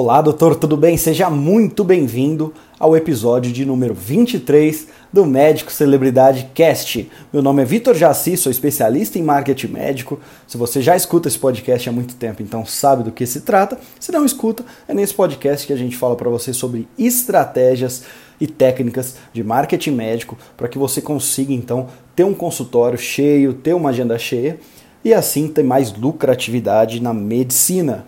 Olá, doutor, tudo bem? Seja muito bem-vindo ao episódio de número 23 do Médico Celebridade Cast. Meu nome é Vitor Jaci, sou especialista em marketing médico. Se você já escuta esse podcast há muito tempo, então sabe do que se trata. Se não escuta, é nesse podcast que a gente fala para você sobre estratégias e técnicas de marketing médico para que você consiga então ter um consultório cheio, ter uma agenda cheia e assim ter mais lucratividade na medicina.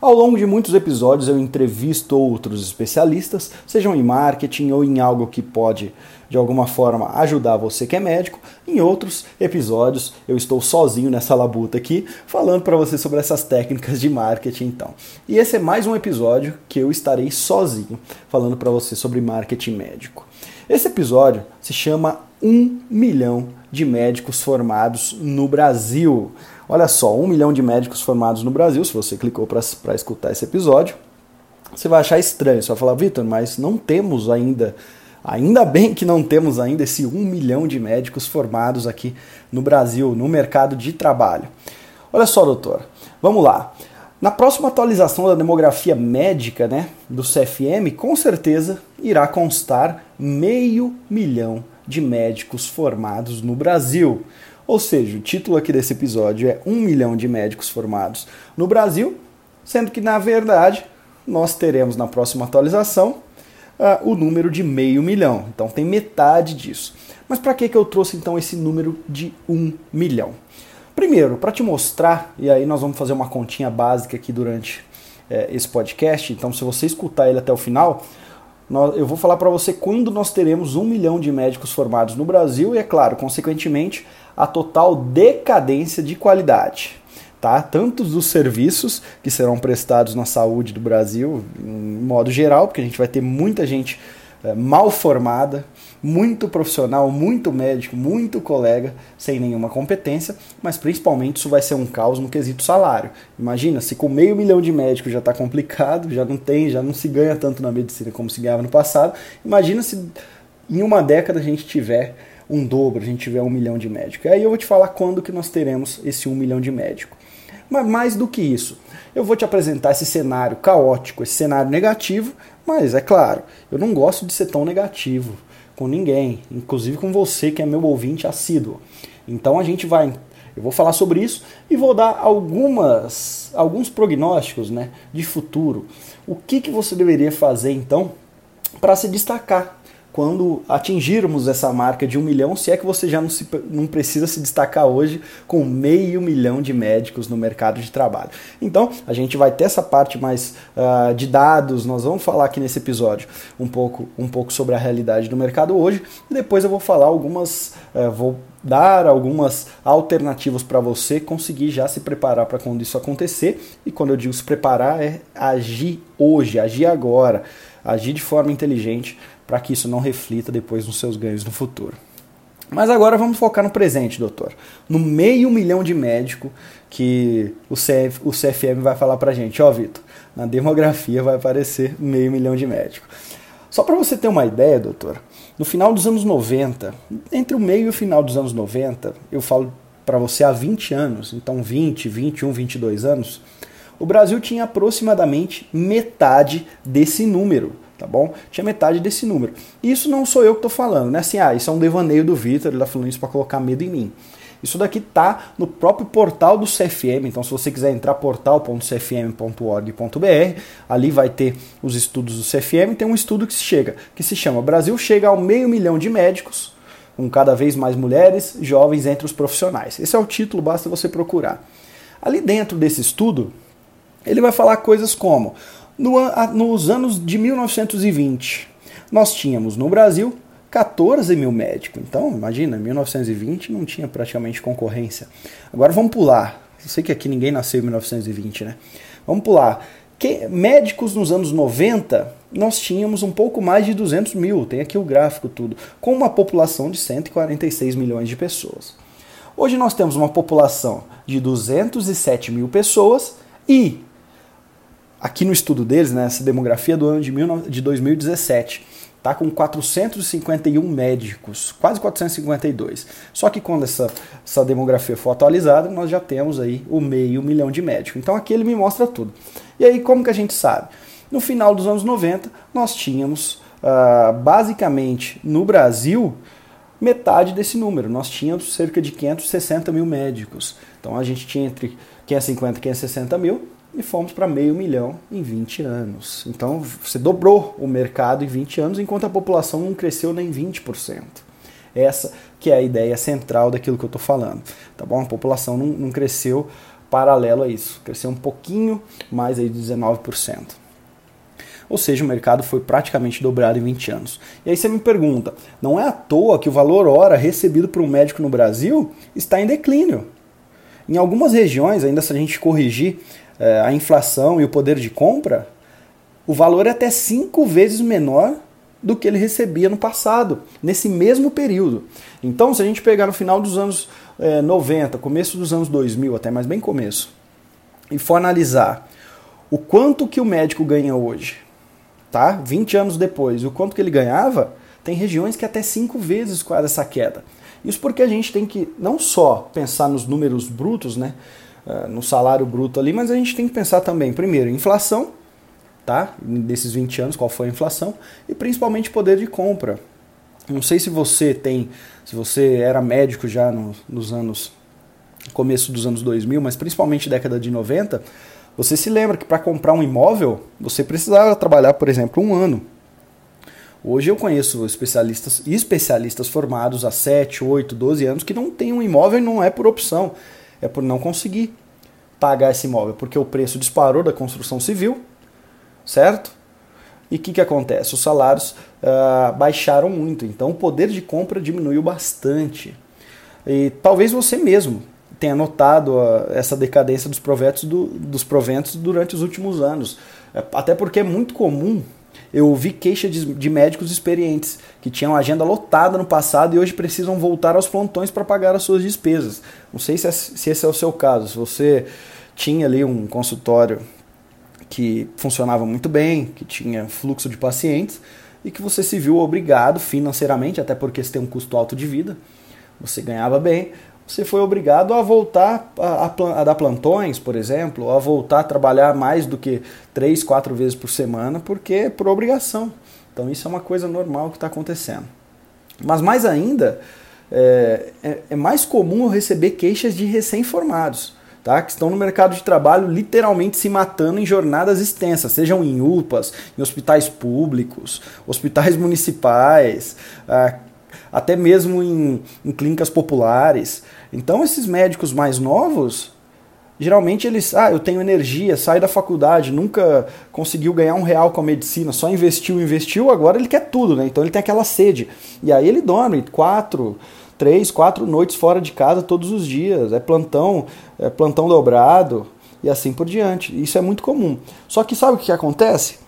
Ao longo de muitos episódios eu entrevisto outros especialistas, sejam em marketing ou em algo que pode de alguma forma ajudar você que é médico. Em outros episódios eu estou sozinho nessa labuta aqui, falando para você sobre essas técnicas de marketing então. E esse é mais um episódio que eu estarei sozinho falando para você sobre marketing médico. Esse episódio se chama 1 milhão de médicos formados no Brasil. Olha só, um milhão de médicos formados no Brasil. Se você clicou para escutar esse episódio, você vai achar estranho. Você vai falar, Vitor, mas não temos ainda. Ainda bem que não temos ainda esse um milhão de médicos formados aqui no Brasil, no mercado de trabalho. Olha só, doutor, vamos lá. Na próxima atualização da demografia médica né, do CFM, com certeza irá constar meio milhão de médicos formados no Brasil. Ou seja, o título aqui desse episódio é Um milhão de médicos formados no Brasil, sendo que, na verdade, nós teremos na próxima atualização uh, o número de meio milhão. Então tem metade disso. Mas para que, que eu trouxe então esse número de um milhão? Primeiro, para te mostrar, e aí nós vamos fazer uma continha básica aqui durante é, esse podcast, então se você escutar ele até o final, eu vou falar para você quando nós teremos um milhão de médicos formados no Brasil e, é claro, consequentemente, a total decadência de qualidade. Tá? Tanto dos serviços que serão prestados na saúde do Brasil, em modo geral, porque a gente vai ter muita gente é, mal formada, muito profissional, muito médico, muito colega, sem nenhuma competência, mas principalmente isso vai ser um caos no quesito salário. Imagina, se com meio milhão de médicos já está complicado, já não tem, já não se ganha tanto na medicina como se ganhava no passado, imagina se em uma década a gente tiver um dobro, a gente tiver um milhão de médicos. E aí eu vou te falar quando que nós teremos esse um milhão de médicos. Mas mais do que isso, eu vou te apresentar esse cenário caótico, esse cenário negativo, mas é claro, eu não gosto de ser tão negativo com ninguém, inclusive com você que é meu ouvinte assíduo. Então a gente vai, eu vou falar sobre isso e vou dar algumas, alguns prognósticos, né, de futuro. O que que você deveria fazer então para se destacar quando atingirmos essa marca de um milhão, se é que você já não, se, não precisa se destacar hoje com meio milhão de médicos no mercado de trabalho. Então, a gente vai ter essa parte mais uh, de dados, nós vamos falar aqui nesse episódio um pouco, um pouco sobre a realidade do mercado hoje, e depois eu vou falar algumas, uh, vou dar algumas alternativas para você conseguir já se preparar para quando isso acontecer. E quando eu digo se preparar, é agir hoje, agir agora, agir de forma inteligente para que isso não reflita depois nos seus ganhos no futuro. Mas agora vamos focar no presente, doutor. No meio milhão de médico que o, CF, o CFM vai falar para gente. Ó, oh, Vitor, na demografia vai aparecer meio milhão de médicos. Só para você ter uma ideia, doutor, no final dos anos 90, entre o meio e o final dos anos 90, eu falo para você há 20 anos, então 20, 21, 22 anos, o Brasil tinha aproximadamente metade desse número tá bom? Tinha metade desse número. Isso não sou eu que estou falando, né? Assim, ah, isso é um devaneio do Vitor, ele está falando isso para colocar medo em mim. Isso daqui tá no próprio portal do CFM, então se você quiser entrar portal.cfm.org.br, ali vai ter os estudos do CFM, tem um estudo que se chega, que se chama Brasil chega ao meio milhão de médicos, com cada vez mais mulheres jovens entre os profissionais. Esse é o título, basta você procurar. Ali dentro desse estudo, ele vai falar coisas como no, nos anos de 1920, nós tínhamos no Brasil 14 mil médicos. Então, imagina, 1920 não tinha praticamente concorrência. Agora vamos pular. Eu sei que aqui ninguém nasceu em 1920, né? Vamos pular. Que, médicos nos anos 90, nós tínhamos um pouco mais de 200 mil, tem aqui o gráfico tudo, com uma população de 146 milhões de pessoas. Hoje nós temos uma população de 207 mil pessoas e aqui no estudo deles, né, essa demografia do ano de, mil, de 2017, tá com 451 médicos, quase 452. Só que quando essa, essa demografia for atualizada, nós já temos aí o meio milhão de médicos. Então aqui ele me mostra tudo. E aí como que a gente sabe? No final dos anos 90, nós tínhamos uh, basicamente no Brasil metade desse número. Nós tínhamos cerca de 560 mil médicos. Então a gente tinha entre 550 e 560 mil e fomos para meio milhão em 20 anos. Então você dobrou o mercado em 20 anos, enquanto a população não cresceu nem 20%. Essa que é a ideia central daquilo que eu estou falando. Tá bom? A população não, não cresceu paralelo a isso, cresceu um pouquinho mais aí de 19%. Ou seja, o mercado foi praticamente dobrado em 20 anos. E aí você me pergunta, não é à toa que o valor hora recebido por um médico no Brasil está em declínio. Em algumas regiões, ainda se a gente corrigir a inflação e o poder de compra, o valor é até cinco vezes menor do que ele recebia no passado, nesse mesmo período. Então, se a gente pegar no final dos anos é, 90, começo dos anos 2000, até mais bem começo, e for analisar o quanto que o médico ganha hoje, tá? 20 anos depois, o quanto que ele ganhava, tem regiões que até cinco vezes quase essa queda. Isso porque a gente tem que não só pensar nos números brutos, né, eh, no salário bruto ali, mas a gente tem que pensar também, primeiro, inflação, tá? Desses 20 anos, qual foi a inflação, e principalmente poder de compra. Não sei se você tem, se você era médico já no, nos anos, começo dos anos 2000, mas principalmente década de 90, você se lembra que para comprar um imóvel, você precisava trabalhar, por exemplo, um ano. Hoje eu conheço especialistas especialistas formados há 7, 8, 12 anos que não têm um imóvel e não é por opção, é por não conseguir pagar esse imóvel, porque o preço disparou da construção civil, certo? E o que, que acontece? Os salários uh, baixaram muito, então o poder de compra diminuiu bastante. E talvez você mesmo tenha notado uh, essa decadência dos proventos, do, dos proventos durante os últimos anos. É, até porque é muito comum eu ouvi queixa de, de, médicos experientes que tinham agenda lotada no passado e hoje precisam voltar aos plantões para pagar as suas despesas. Não sei se, é, se esse é o seu caso. Se você tinha ali um consultório que funcionava muito bem, que tinha fluxo de pacientes e que você se viu obrigado financeiramente, até porque você tem um custo alto de vida, você ganhava bem, você foi obrigado a voltar a, a, dar plantões, por exemplo, a voltar a trabalhar mais do que três, quatro vezes por semana, porque é por obrigação. Então isso é uma coisa normal que está acontecendo. Mas mais ainda, é, é, é, mais comum eu receber queixas de recém-formados, tá? que estão no mercado de trabalho literalmente se matando em jornadas extensas, sejam em UPAs, em hospitais públicos, hospitais municipais, ah, até mesmo em, em clínicas populares. Então esses médicos mais novos, geralmente eles, ah, eu tenho energia, sai da faculdade, nunca conseguiu ganhar um real com a medicina, só investiu, investiu, agora ele quer tudo, né? Então ele tem aquela sede. E aí ele dorme quatro, três, quatro noites fora de casa todos os dias, é plantão, é plantão dobrado e assim por diante. Isso é muito comum. Só que sabe o que acontece?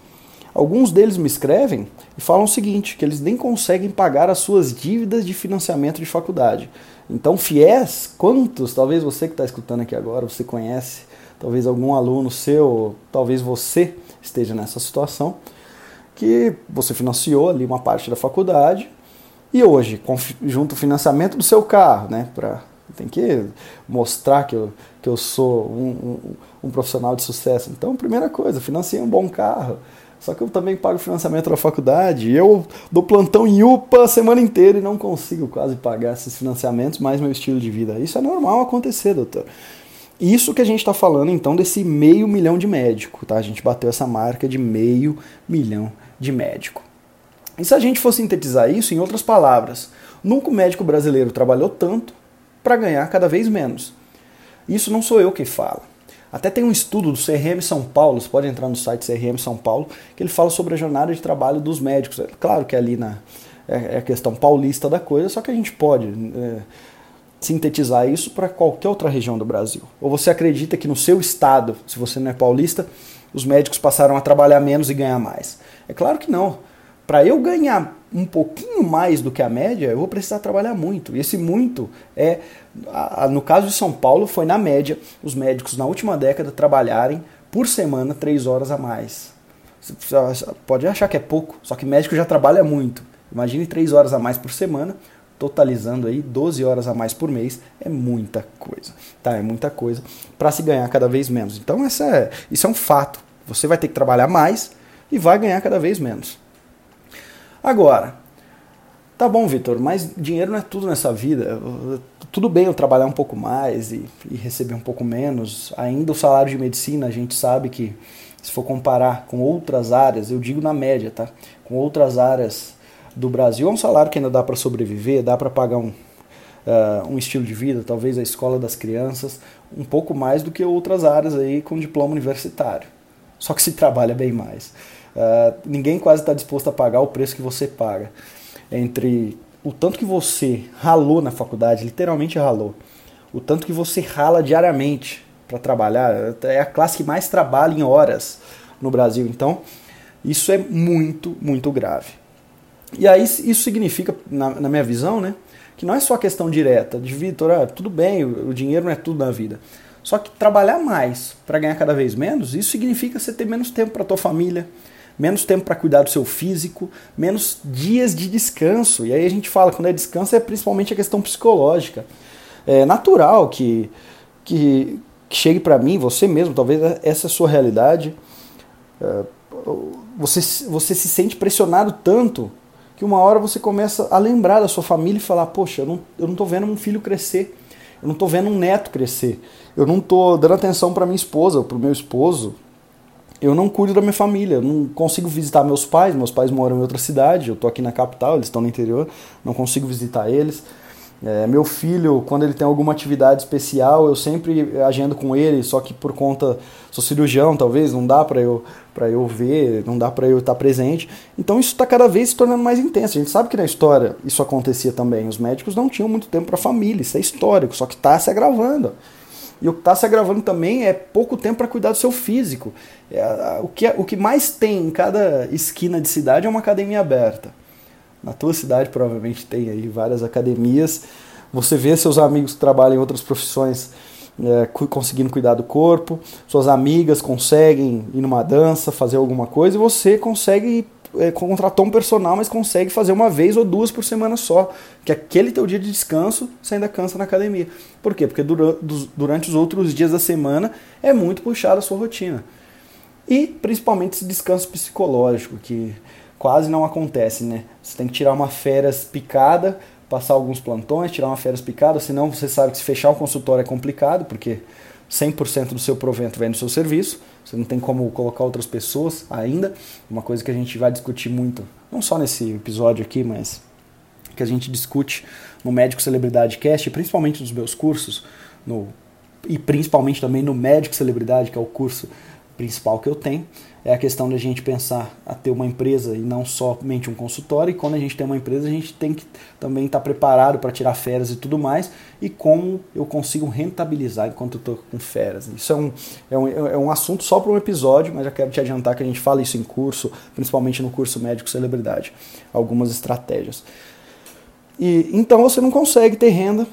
Alguns deles me escrevem e falam o seguinte, que eles nem conseguem pagar as suas dívidas de financiamento de faculdade. Então, fiéis, quantos, talvez você que está escutando aqui agora, você conhece, talvez algum aluno seu, talvez você esteja nessa situação, que você financiou ali uma parte da faculdade e hoje, junto o financiamento do seu carro, né, pra, tem que mostrar que eu, que eu sou um, um, um profissional de sucesso. Então, primeira coisa, financiei um bom carro, só que eu também pago financiamento da faculdade. Eu dou plantão em UPA a semana inteira e não consigo quase pagar esses financiamentos, mais meu estilo de vida. Isso é normal acontecer, doutor. Isso que a gente está falando então desse meio milhão de médico, tá? A gente bateu essa marca de meio milhão de médico. E se a gente for sintetizar isso em outras palavras, nunca o médico brasileiro trabalhou tanto para ganhar cada vez menos. Isso não sou eu que falo. Até tem um estudo do CRM São Paulo, você pode entrar no site CRM São Paulo, que ele fala sobre a jornada de trabalho dos médicos. É claro que é ali na, é, é a questão paulista da coisa, só que a gente pode é, sintetizar isso para qualquer outra região do Brasil. Ou você acredita que no seu estado, se você não é paulista, os médicos passaram a trabalhar menos e ganhar mais? É claro que não. Para eu ganhar um pouquinho mais do que a média, eu vou precisar trabalhar muito. E esse muito é, no caso de São Paulo, foi na média os médicos na última década trabalharem por semana três horas a mais. Você pode achar que é pouco, só que médico já trabalha muito. Imagine três horas a mais por semana, totalizando aí 12 horas a mais por mês, é muita coisa. Tá, é muita coisa para se ganhar cada vez menos. Então essa é, isso é um fato. Você vai ter que trabalhar mais e vai ganhar cada vez menos. Agora, tá bom, Vitor, mas dinheiro não é tudo nessa vida. Tudo bem eu trabalhar um pouco mais e, e receber um pouco menos. Ainda o salário de medicina, a gente sabe que se for comparar com outras áreas, eu digo na média, tá? Com outras áreas do Brasil, é um salário que ainda dá para sobreviver, dá para pagar um, uh, um estilo de vida, talvez a escola das crianças, um pouco mais do que outras áreas aí com diploma universitário. Só que se trabalha bem mais. Uh, ninguém quase está disposto a pagar o preço que você paga. Entre o tanto que você ralou na faculdade, literalmente ralou, o tanto que você rala diariamente para trabalhar, é a classe que mais trabalha em horas no Brasil. Então, isso é muito, muito grave. E aí isso significa, na, na minha visão, né, que não é só questão direta de Vitor, ah, tudo bem, o, o dinheiro não é tudo na vida. Só que trabalhar mais para ganhar cada vez menos, isso significa você ter menos tempo para tua família, menos tempo para cuidar do seu físico, menos dias de descanso. E aí a gente fala, quando é descanso, é principalmente a questão psicológica. É natural que, que, que chegue para mim, você mesmo, talvez essa é a sua realidade. É, você, você se sente pressionado tanto que uma hora você começa a lembrar da sua família e falar: Poxa, eu não, eu não tô vendo um filho crescer, eu não tô vendo um neto crescer, eu não tô dando atenção para minha esposa, para o meu esposo, eu não cuido da minha família, eu não consigo visitar meus pais, meus pais moram em outra cidade, eu tô aqui na capital, eles estão no interior, não consigo visitar eles. É, meu filho, quando ele tem alguma atividade especial, eu sempre agendo com ele, só que por conta, sou cirurgião, talvez, não dá para eu eu ver, não dá para eu estar presente. Então isso está cada vez se tornando mais intenso. A gente sabe que na história isso acontecia também. Os médicos não tinham muito tempo para a família, isso é histórico, só que está se agravando. E o que está se agravando também é pouco tempo para cuidar do seu físico. É, o, que, é, o que mais tem em cada esquina de cidade é uma academia aberta. Na tua cidade provavelmente tem aí várias academias. Você vê seus amigos que trabalham em outras profissões é, conseguindo cuidar do corpo, suas amigas conseguem ir numa dança, fazer alguma coisa, e você consegue é, contratar um personal, mas consegue fazer uma vez ou duas por semana só. Que aquele teu dia de descanso você ainda cansa na academia. Por quê? Porque durante, os outros dias da semana é muito puxada a sua rotina. E principalmente esse descanso psicológico, que quase não acontece, né? Você tem que tirar uma férias picada, passar alguns plantões, tirar uma férias picada, senão você sabe que se fechar o consultório é complicado, porque 100% do seu provento vem no seu serviço, você não tem como colocar outras pessoas ainda, uma coisa que a gente vai discutir muito, não só nesse episódio aqui, mas que a gente discute no Médico Celebridade Cast, principalmente nos meus cursos, no, e principalmente também no Médico Celebridade, que é o curso principal que eu tenho, é a questão da gente pensar a ter uma empresa e não somente um consultório. E quando a gente tem uma empresa, a gente tem que também estar preparado para tirar férias e tudo mais. E como eu consigo rentabilizar enquanto eu estou com férias. Isso é um, é um, é um assunto só para um episódio, mas já quero te adiantar que a gente fala isso em curso, principalmente no curso Médico Celebridade. Algumas estratégias. E então você não consegue ter renda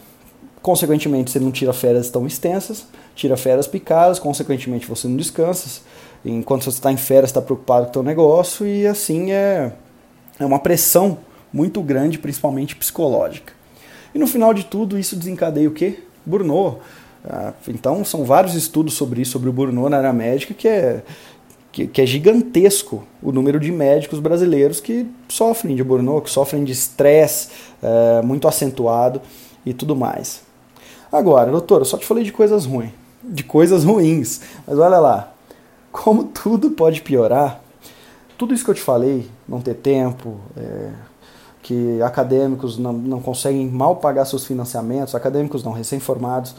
consequentemente você não tira férias tão extensas, tira férias picadas, consequentemente você não descansa, enquanto você está em férias está preocupado com o seu negócio e assim é, é uma pressão muito grande, principalmente psicológica. E no final de tudo isso desencadeia o quê? Burnout. Ah, então são vários estudos sobre isso, sobre o burnout na área médica, que é, que, que, é gigantesco o número de médicos brasileiros que sofrem de burnout, que sofrem de estresse é, muito acentuado e tudo mais. Agora, doutor, eu só te falei de coisas ruins, de coisas ruins, mas olha lá, como tudo pode piorar, tudo isso que eu te falei, não ter tempo, é, que acadêmicos não, não conseguem mal pagar seus financiamentos, acadêmicos não, recém-formados,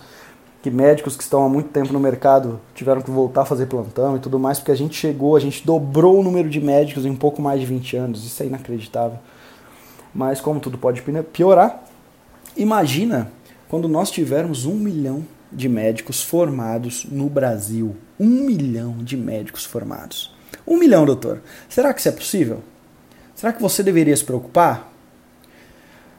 que médicos que estão há muito tempo no mercado tiveram que voltar a fazer plantão e tudo mais, porque a gente chegou, a gente dobrou o número de médicos em pouco mais de 20 anos, isso é inacreditável. Mas como tudo pode piorar, imagina quando nós tivermos um milhão de médicos formados no Brasil. Um milhão de médicos formados. Um milhão, doutor. Será que isso é possível? Será que você deveria se preocupar?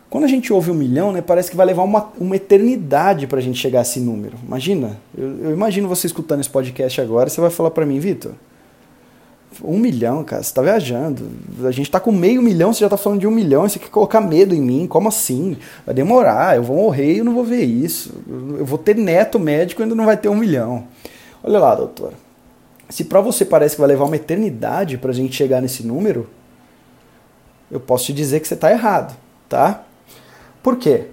Quando a gente ouve um milhão, né, parece que vai levar uma, uma eternidade para a gente chegar a esse número. Imagina, eu, eu imagino você escutando esse podcast agora, você vai falar para mim, Vitor, um milhão, cara, você tá viajando. A gente tá com meio milhão, você já tá falando de um milhão, você quer colocar medo em mim? Como assim? Vai demorar, eu vou morrer e eu não vou ver isso. Eu vou ter neto médico e ainda não vai ter um milhão. Olha lá, doutor. Se para você parece que vai levar uma eternidade para a gente chegar nesse número, eu posso te dizer que você está errado, tá? Por quê?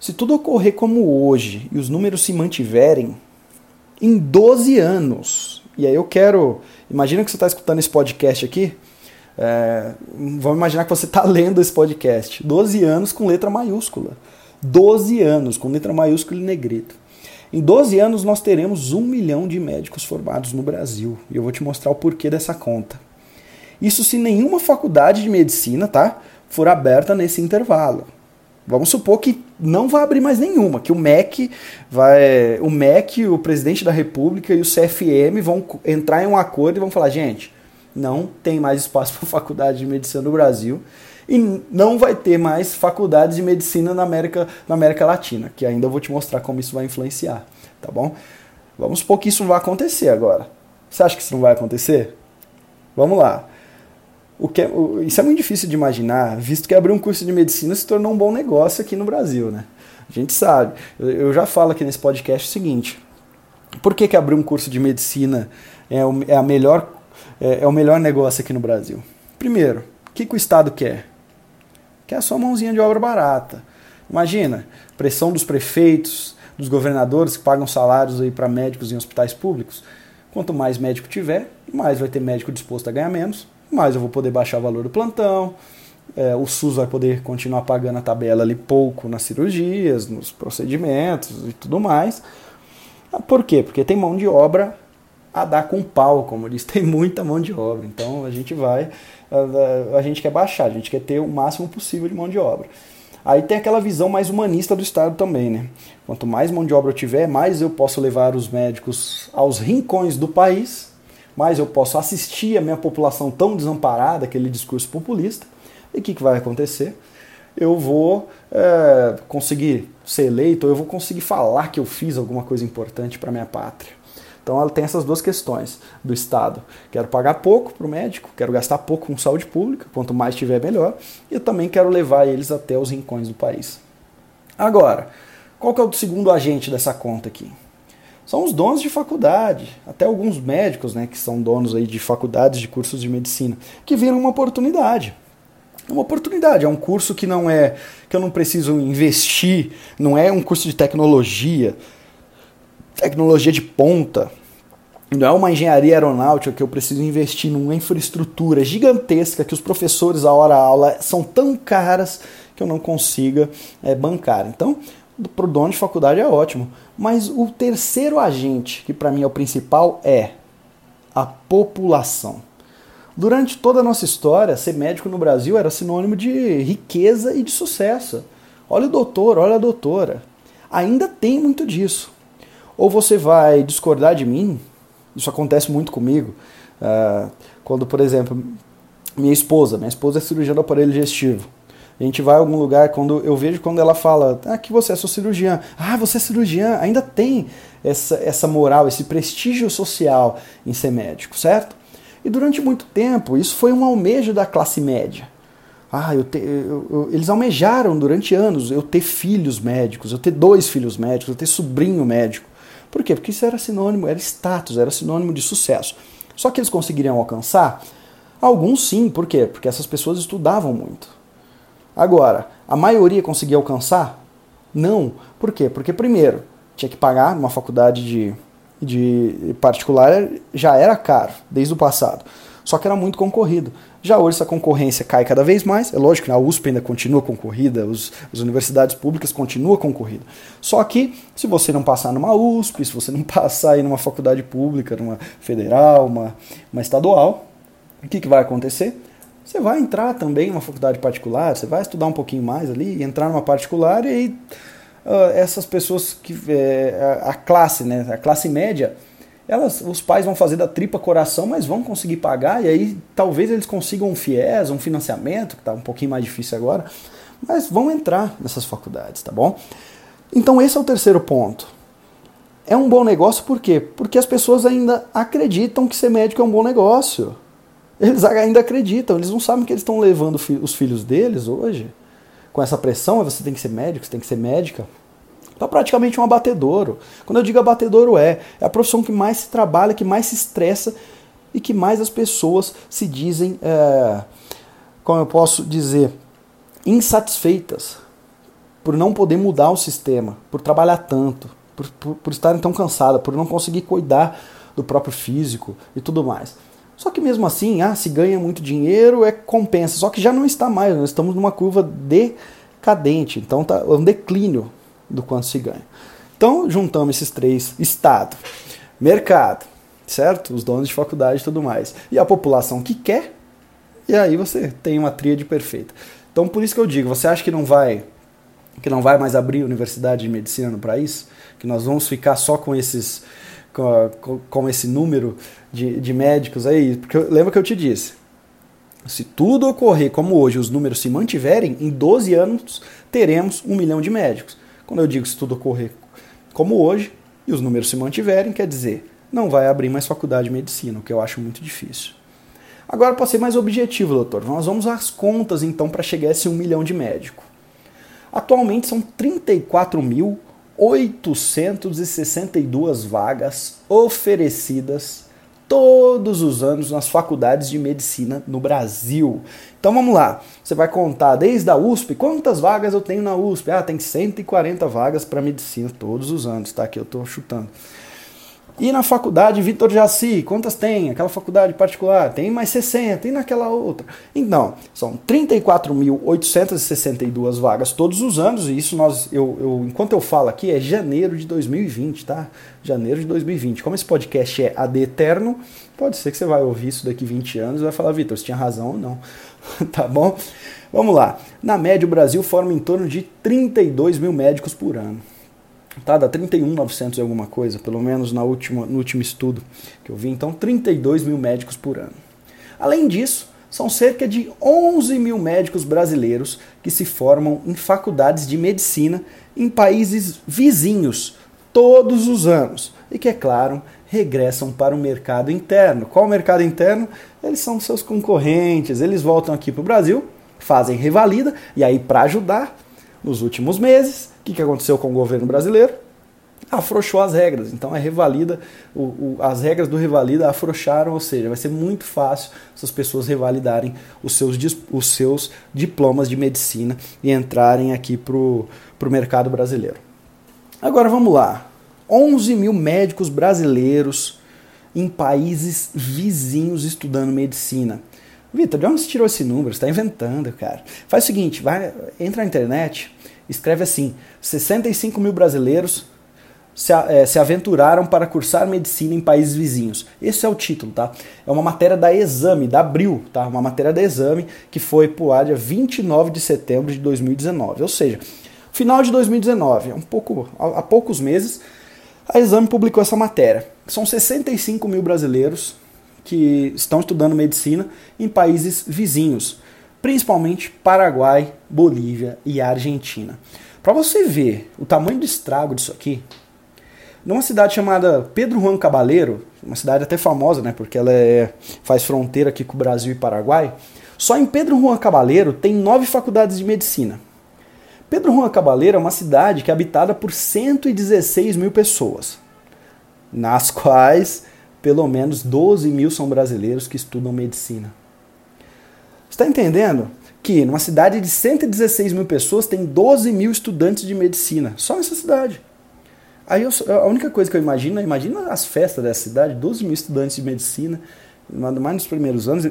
Se tudo ocorrer como hoje e os números se mantiverem, em 12 anos, e aí eu quero. Imagina que você está escutando esse podcast aqui. É, vamos imaginar que você está lendo esse podcast. 12 anos com letra maiúscula. 12 anos com letra maiúscula e negrito. Em 12 anos nós teremos um milhão de médicos formados no Brasil. E eu vou te mostrar o porquê dessa conta. Isso se nenhuma faculdade de medicina tá, for aberta nesse intervalo. Vamos supor que não vai abrir mais nenhuma, que o MEC vai, o MEC, o presidente da República e o CFM vão entrar em um acordo e vão falar, gente, não tem mais espaço para faculdade de medicina no Brasil e não vai ter mais faculdades de medicina na América, na América Latina, que ainda eu vou te mostrar como isso vai influenciar, tá bom? Vamos supor que isso vai acontecer agora. Você acha que isso não vai acontecer? Vamos lá. O que é, o, isso é muito difícil de imaginar, visto que abrir um curso de medicina se tornou um bom negócio aqui no Brasil, né? A gente sabe. Eu, eu já falo aqui nesse podcast o seguinte: por que, que abrir um curso de medicina é o, é a melhor, é, é o melhor negócio aqui no Brasil? Primeiro, o que, que o Estado quer? Quer a sua mãozinha de obra barata. Imagina, pressão dos prefeitos, dos governadores que pagam salários aí para médicos em hospitais públicos. Quanto mais médico tiver, mais vai ter médico disposto a ganhar menos, mais eu vou poder baixar o valor do plantão, é, o SUS vai poder continuar pagando a tabela ali pouco nas cirurgias, nos procedimentos e tudo mais. Ah, por quê? Porque tem mão de obra a dar com pau, como diz, tem muita mão de obra. Então a gente vai, a, a gente quer baixar, a gente quer ter o máximo possível de mão de obra. Aí tem aquela visão mais humanista do Estado também, né? Quanto mais mão de obra eu tiver, mais eu posso levar os médicos aos rincões do país mais eu posso assistir a minha população tão desamparada, aquele discurso populista, e o que, que vai acontecer? Eu vou é, conseguir ser eleito, eu vou conseguir falar que eu fiz alguma coisa importante para minha pátria. Então ela tem essas duas questões do Estado. Quero pagar pouco para o médico, quero gastar pouco com saúde pública, quanto mais tiver melhor, e eu também quero levar eles até os rincões do país. Agora, qual que é o segundo agente dessa conta aqui? São os donos de faculdade, até alguns médicos, né, que são donos aí de faculdades de cursos de medicina, que viram uma oportunidade. É uma oportunidade, é um curso que não é que eu não preciso investir, não é um curso de tecnologia, tecnologia de ponta. Não é uma engenharia aeronáutica que eu preciso investir numa infraestrutura gigantesca que os professores a hora aula são tão caras que eu não consiga é, bancar. Então, para o dono de faculdade é ótimo. Mas o terceiro agente, que para mim é o principal, é a população. Durante toda a nossa história, ser médico no Brasil era sinônimo de riqueza e de sucesso. Olha o doutor, olha a doutora. Ainda tem muito disso. Ou você vai discordar de mim, isso acontece muito comigo, uh, quando, por exemplo, minha esposa, minha esposa é cirurgiã do aparelho digestivo a gente vai a algum lugar, quando eu vejo quando ela fala, ah, que você é sua cirurgiã. Ah, você é cirurgiã, ainda tem essa, essa moral, esse prestígio social em ser médico, certo? E durante muito tempo, isso foi um almejo da classe média. Ah, eu te, eu, eu, eles almejaram durante anos eu ter filhos médicos, eu ter dois filhos médicos, eu ter sobrinho médico. Por quê? Porque isso era sinônimo, era status, era sinônimo de sucesso. Só que eles conseguiriam alcançar? Alguns sim, por quê? Porque essas pessoas estudavam muito. Agora, a maioria conseguia alcançar? Não. Por quê? Porque, primeiro, tinha que pagar uma faculdade de, de particular, já era caro, desde o passado. Só que era muito concorrido. Já hoje essa concorrência cai cada vez mais. É lógico que a USP ainda continua concorrida, os, as universidades públicas continuam concorrida. Só que se você não passar numa USP, se você não passar aí numa faculdade pública, numa federal, uma, uma estadual, o que, que vai acontecer? Você vai entrar também numa faculdade particular, você vai estudar um pouquinho mais ali, entrar numa particular e aí uh, essas pessoas que é, a classe, né, a classe média, elas, os pais vão fazer da tripa coração, mas vão conseguir pagar e aí talvez eles consigam um FIES, um financiamento, que está um pouquinho mais difícil agora, mas vão entrar nessas faculdades, tá bom? Então esse é o terceiro ponto. É um bom negócio por quê? Porque as pessoas ainda acreditam que ser médico é um bom negócio. Eles ainda acreditam, eles não sabem que eles estão levando os filhos deles hoje com essa pressão, você tem que ser médico, você tem que ser médica, para praticamente um abatedouro. Quando eu digo abatedouro é, é a profissão que mais se trabalha, que mais se estressa e que mais as pessoas se dizem, é, como eu posso dizer, insatisfeitas por não poder mudar o sistema, por trabalhar tanto, por, por, por estarem tão cansadas, por não conseguir cuidar do próprio físico e tudo mais. Só que mesmo assim, ah, se ganha muito dinheiro, é compensa. Só que já não está mais, nós estamos numa curva decadente, então tá um declínio do quanto se ganha. Então, juntamos esses três: Estado, mercado, certo? Os donos de faculdade e tudo mais. E a população que quer, e aí você tem uma tríade perfeita. Então, por isso que eu digo, você acha que não vai que não vai mais abrir universidade de medicina no país? Que nós vamos ficar só com esses com, com esse número de, de médicos aí? Porque lembra que eu te disse, se tudo ocorrer como hoje, os números se mantiverem, em 12 anos teremos um milhão de médicos. Quando eu digo se tudo ocorrer como hoje e os números se mantiverem, quer dizer, não vai abrir mais faculdade de medicina, o que eu acho muito difícil. Agora, para ser mais objetivo, doutor, nós vamos às contas então para chegar a esse um milhão de médicos. Atualmente são 34.862 vagas oferecidas todos os anos nas faculdades de medicina no Brasil. Então vamos lá, você vai contar desde a USP, quantas vagas eu tenho na USP? Ah, tem 140 vagas para medicina todos os anos, tá? Aqui eu estou chutando. E na faculdade Vitor Jaci, quantas tem? Aquela faculdade particular? Tem mais 60, tem naquela outra. Então, são 34.862 vagas todos os anos, e isso nós, eu, eu, enquanto eu falo aqui, é janeiro de 2020, tá? Janeiro de 2020. Como esse podcast é AD Eterno, pode ser que você vai ouvir isso daqui 20 anos e vai falar, Vitor, você tinha razão ou não. tá bom? Vamos lá. Na média, o Brasil forma em torno de 32 mil médicos por ano tá? Dá 31.900 e alguma coisa, pelo menos na última, no último estudo que eu vi. Então, 32 mil médicos por ano. Além disso, são cerca de 11 mil médicos brasileiros que se formam em faculdades de medicina em países vizinhos todos os anos e que, é claro, regressam para o mercado interno. Qual o mercado interno? Eles são seus concorrentes, eles voltam aqui para o Brasil, fazem revalida e aí, para ajudar, nos últimos meses, o que, que aconteceu com o governo brasileiro? Afrouxou as regras. Então, a revalida, o, o, as regras do revalida afrouxaram, ou seja, vai ser muito fácil essas pessoas revalidarem os seus, os seus diplomas de medicina e entrarem aqui para o mercado brasileiro. Agora vamos lá. 11 mil médicos brasileiros em países vizinhos estudando medicina. Vitor, de onde você tirou esse número? Você está inventando, cara. Faz o seguinte, vai, entra na internet, escreve assim: 65 mil brasileiros se, é, se, aventuraram para cursar medicina em países vizinhos. Esse é o título, tá? É uma matéria da Exame, da Abril, tá? Uma matéria da Exame que foi pro ar dia 29 de setembro de 2019. Ou seja, final de 2019, um pouco, há poucos meses, a Exame publicou essa matéria. São 65 mil brasileiros que estão estudando medicina em países vizinhos, principalmente Paraguai, Bolívia e Argentina. Para você ver o tamanho do estrago disso aqui, numa cidade chamada Pedro Juan Cabaleiro, uma cidade até famosa, né, porque ela é, faz fronteira aqui com o Brasil e Paraguai, só em Pedro Juan Cabaleiro tem nove faculdades de medicina. Pedro Juan Cabaleiro é uma cidade que é habitada por 116 mil pessoas, nas quais pelo menos 12 mil são brasileiros que estudam medicina. Está entendendo? Que numa cidade de 116 mil pessoas tem 12 mil estudantes de medicina, só nessa cidade. Aí eu, a única coisa que eu imagino, imagina as festas dessa cidade, 12 mil estudantes de medicina, mais nos primeiros anos,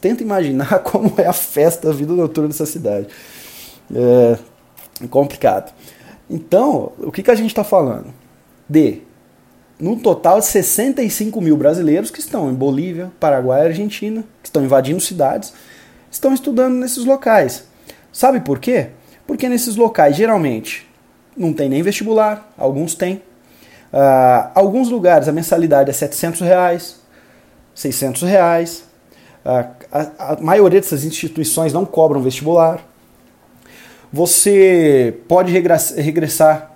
tenta imaginar como é a festa, a vida noturna dessa cidade. É complicado. Então, o que, que a gente está falando? De no total 65 mil brasileiros que estão em Bolívia, Paraguai e Argentina, que estão invadindo cidades, estão estudando nesses locais. Sabe por quê? Porque nesses locais geralmente não tem nem vestibular, alguns têm. Uh, alguns lugares a mensalidade é 700 reais, 600 reais. Uh, a, a maioria dessas instituições não cobram vestibular. Você pode regressar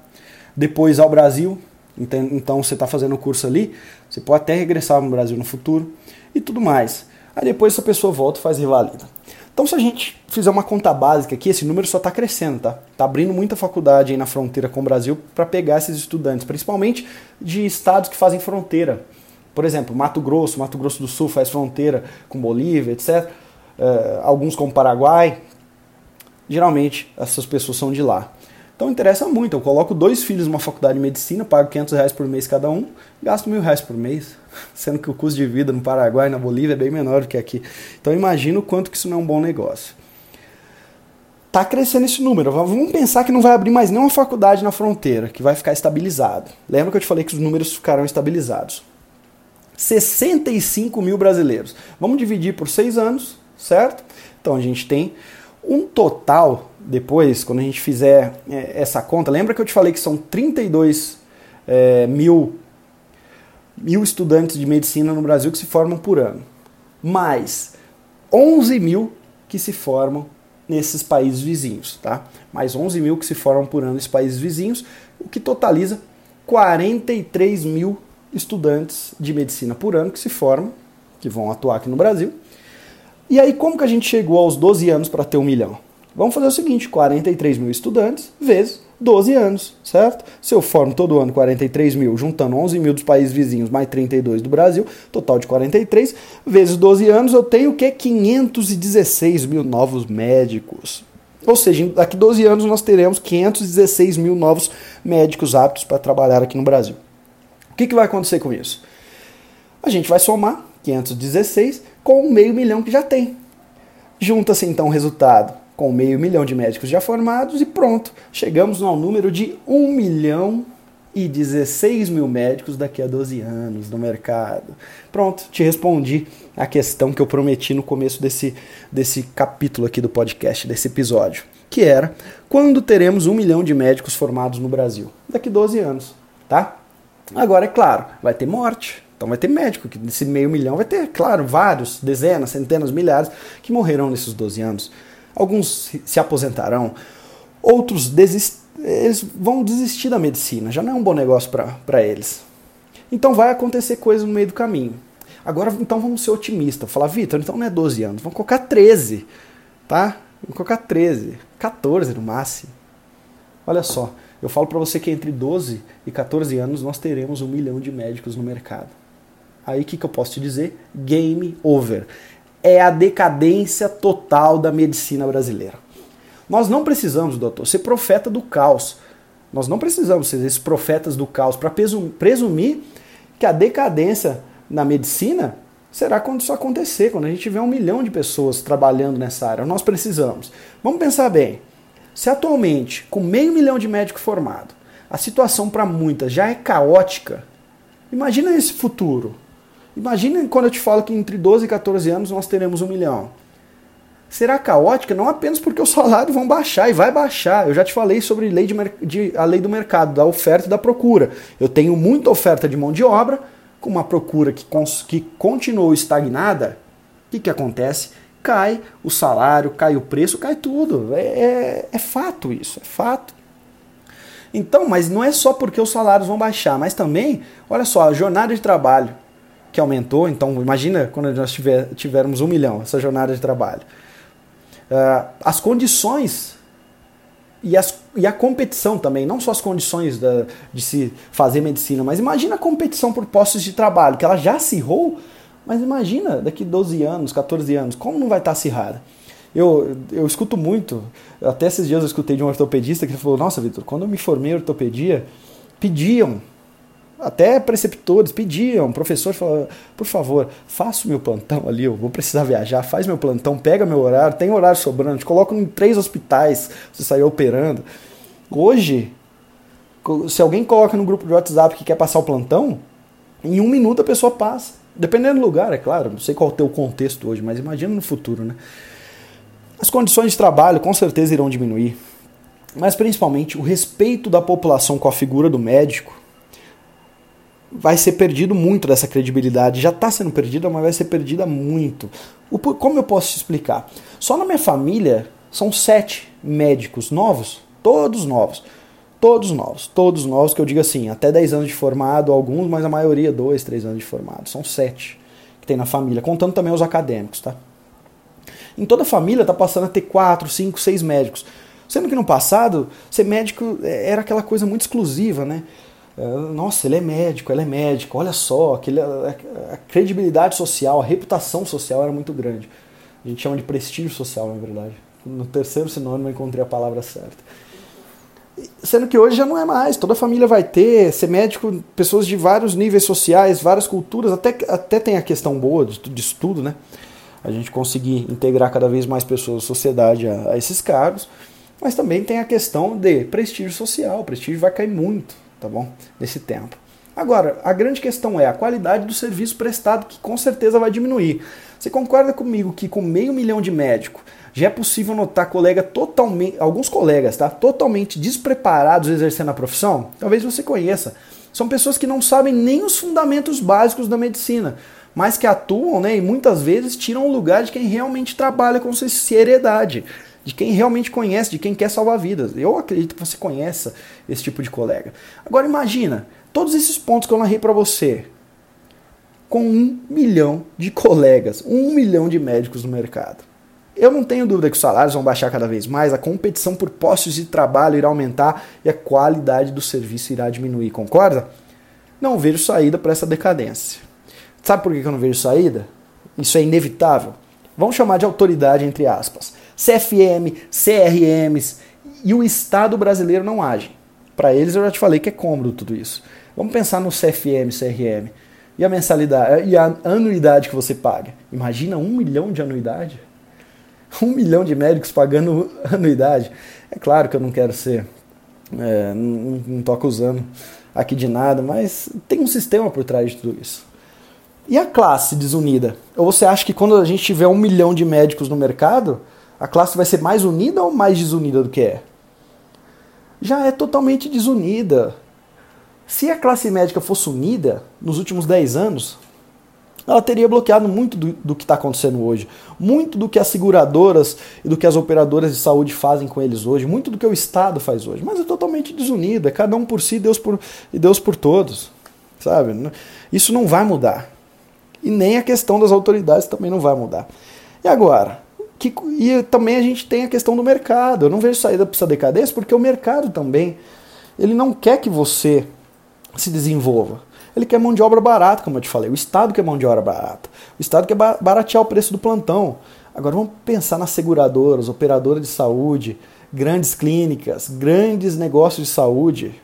depois ao Brasil então, você está fazendo o curso ali, você pode até regressar no Brasil no futuro e tudo mais. Aí depois essa pessoa volta e faz revalida. Então se a gente fizer uma conta básica aqui, esse número só está crescendo, tá? Está abrindo muita faculdade aí na fronteira com o Brasil para pegar esses estudantes, principalmente de estados que fazem fronteira. Por exemplo, Mato Grosso, Mato Grosso do Sul faz fronteira com Bolívia, etc. Uh, alguns com Paraguai. Geralmente essas pessoas são de lá. Então interessa muito. Eu coloco dois filhos numa faculdade de medicina, pago 500 reais por mês cada um, gasto mil reais por mês, sendo que o custo de vida no Paraguai e na Bolívia é bem menor do que aqui. Então imagino o quanto que isso não é um bom negócio. Tá crescendo esse número. Vamos pensar que não vai abrir mais nenhuma faculdade na fronteira, que vai ficar estabilizado. Lembra que eu te falei que os números ficarão estabilizados? 65 mil brasileiros. Vamos dividir por seis anos, certo? Então a gente tem um total depois, quando a gente fizer é, essa conta, lembra que eu te falei que são 32 é, mil, mil estudantes de medicina no Brasil que se formam por ano, mais 11 mil que se formam nesses países vizinhos, tá? Mais 11 mil que se formam por ano nesses países vizinhos, o que totaliza 43 mil estudantes de medicina por ano que se formam, que vão atuar aqui no Brasil. E aí, como que a gente chegou aos 12 anos para ter um milhão? Vamos fazer o seguinte: 43 mil estudantes vezes 12 anos, certo? Se eu formo todo ano 43 mil, juntando 11 mil dos países vizinhos mais 32 do Brasil, total de 43, vezes 12 anos, eu tenho o que? 516 mil novos médicos. Ou seja, daqui 12 anos nós teremos 516 mil novos médicos aptos para trabalhar aqui no Brasil. O que, que vai acontecer com isso? A gente vai somar 516 com o meio milhão que já tem. Junta-se então o resultado com meio milhão de médicos já formados e pronto, chegamos ao número de 1 milhão e 16 mil médicos daqui a 12 anos no mercado. Pronto, te respondi a questão que eu prometi no começo desse, desse capítulo aqui do podcast, desse episódio, que era quando teremos um milhão de médicos formados no Brasil? Daqui a 12 anos, tá? Agora, é claro, vai ter morte, então vai ter médico, que desse meio milhão vai ter, claro, vários, dezenas, centenas, milhares que morrerão nesses 12 anos. Alguns se aposentarão, outros eles vão desistir da medicina, já não é um bom negócio para eles. Então vai acontecer coisa no meio do caminho. Agora, então vamos ser otimistas. Falar, Vitor, então não é 12 anos, vamos colocar 13, tá? Vamos colocar 13, 14 no máximo. Olha só, eu falo para você que entre 12 e 14 anos nós teremos um milhão de médicos no mercado. Aí o que, que eu posso te dizer? Game over é a decadência total da medicina brasileira. Nós não precisamos, doutor, ser profeta do caos. Nós não precisamos ser esses profetas do caos para presumir que a decadência na medicina será quando isso acontecer, quando a gente tiver um milhão de pessoas trabalhando nessa área. Nós precisamos. Vamos pensar bem. Se atualmente, com meio milhão de médicos formados, a situação para muitas já é caótica, imagina esse futuro. Imagina quando eu te falo que entre 12 e 14 anos nós teremos um milhão. Será caótica não apenas porque os salários vão baixar e vai baixar. Eu já te falei sobre lei de, de, a lei do mercado, da oferta e da procura. Eu tenho muita oferta de mão de obra, com uma procura que, que continuou estagnada. O que, que acontece? Cai o salário, cai o preço, cai tudo. É, é, é fato isso, é fato. Então, mas não é só porque os salários vão baixar, mas também, olha só, a jornada de trabalho que aumentou. Então, imagina quando nós tiver, tivermos um milhão, essa jornada de trabalho. Uh, as condições e, as, e a competição também, não só as condições da, de se fazer medicina, mas imagina a competição por postos de trabalho, que ela já acirrou, mas imagina daqui 12 anos, 14 anos, como não vai estar acirrada? Eu, eu escuto muito, até esses dias eu escutei de um ortopedista que falou: Nossa, Vitor, quando eu me formei em ortopedia, pediam até preceptores pediam, professor falava, por favor, faça o meu plantão ali, eu vou precisar viajar, faz meu plantão, pega meu horário, tem horário sobrando, te coloco em três hospitais, você saiu operando. Hoje, se alguém coloca no grupo de WhatsApp que quer passar o plantão, em um minuto a pessoa passa. Dependendo do lugar, é claro, não sei qual é o teu contexto hoje, mas imagina no futuro, né? As condições de trabalho com certeza irão diminuir, mas principalmente o respeito da população com a figura do médico vai ser perdido muito dessa credibilidade. Já está sendo perdida, mas vai ser perdida muito. O, como eu posso te explicar? Só na minha família são sete médicos novos, todos novos. Todos novos, todos novos, que eu digo assim, até 10 anos de formado, alguns, mas a maioria 2, 3 anos de formado. São sete que tem na família, contando também os acadêmicos, tá? Em toda a família está passando a ter 4, 5, 6 médicos. Sendo que no passado, ser médico é, era aquela coisa muito exclusiva, né? É, nossa, ele é médico, ela é médico, olha só, aquele, a, a credibilidade social, a reputação social era muito grande. A gente chama de prestígio social, na verdade. No terceiro sinônimo eu encontrei a palavra certa. Sendo que hoje já não é mais, toda família vai ter, ser médico, pessoas de vários níveis sociais, várias culturas, até, até tem a questão boa de, de estudo, né? A gente conseguir integrar cada vez mais pessoas da sociedade a, a esses cargos, mas também tem a questão de prestígio social, o prestígio vai cair muito, tá bom? Nesse tempo. Agora, a grande questão é a qualidade do serviço prestado, que com certeza vai diminuir. Você concorda comigo que com meio milhão de médicos já é possível notar colega totalmente, alguns colegas, tá? Totalmente despreparados exercendo a profissão? Talvez você conheça. São pessoas que não sabem nem os fundamentos básicos da medicina, mas que atuam, né, e muitas vezes tiram o lugar de quem realmente trabalha com seriedade, de quem realmente conhece, de quem quer salvar vidas. Eu acredito que você conheça esse tipo de colega. Agora imagina, todos esses pontos que eu narrei para você, com um milhão de colegas, um milhão de médicos no mercado. Eu não tenho dúvida que os salários vão baixar cada vez mais, a competição por postos de trabalho irá aumentar e a qualidade do serviço irá diminuir, concorda? Não vejo saída para essa decadência. Sabe por que eu não vejo saída? Isso é inevitável. Vamos chamar de autoridade entre aspas. CFM, CRMs e o Estado brasileiro não agem. Para eles eu já te falei que é cômodo tudo isso. Vamos pensar no CFM, CRM. E a mensalidade, e a anuidade que você paga? Imagina um milhão de anuidade? Um milhão de médicos pagando anuidade. É claro que eu não quero ser. É, não estou acusando aqui de nada, mas tem um sistema por trás de tudo isso. E a classe desunida? Ou você acha que quando a gente tiver um milhão de médicos no mercado, a classe vai ser mais unida ou mais desunida do que é? Já é totalmente desunida. Se a classe médica fosse unida nos últimos 10 anos, ela teria bloqueado muito do, do que está acontecendo hoje. Muito do que as seguradoras e do que as operadoras de saúde fazem com eles hoje. Muito do que o Estado faz hoje. Mas é totalmente desunido. É cada um por si Deus por, e Deus por todos. Sabe? Isso não vai mudar. E nem a questão das autoridades também não vai mudar. E agora? Que, e também a gente tem a questão do mercado. Eu não vejo saída para essa decadência porque o mercado também ele não quer que você se desenvolva. Ele quer mão de obra barata, como eu te falei. O Estado quer mão de obra barata. O Estado quer baratear o preço do plantão. Agora vamos pensar nas seguradoras, operadoras de saúde, grandes clínicas, grandes negócios de saúde,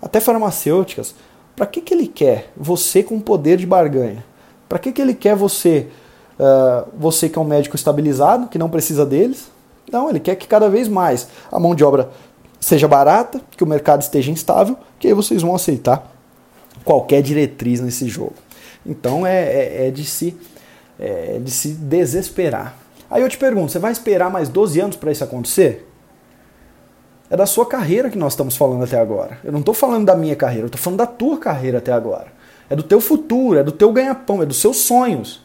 até farmacêuticas. Para que, que ele quer você com poder de barganha? Para que, que ele quer você, uh, você que é um médico estabilizado, que não precisa deles? Não, ele quer que cada vez mais a mão de obra seja barata, que o mercado esteja instável, que aí vocês vão aceitar qualquer diretriz nesse jogo. Então é, é, é de, se, é de se desesperar. Aí eu te pergunto, você vai esperar mais 12 anos para isso acontecer? É da sua carreira que nós estamos falando até agora. Eu não estou falando da minha carreira, eu estou falando da tua carreira até agora. É do teu futuro, é do teu ganha-pão, é dos seus sonhos.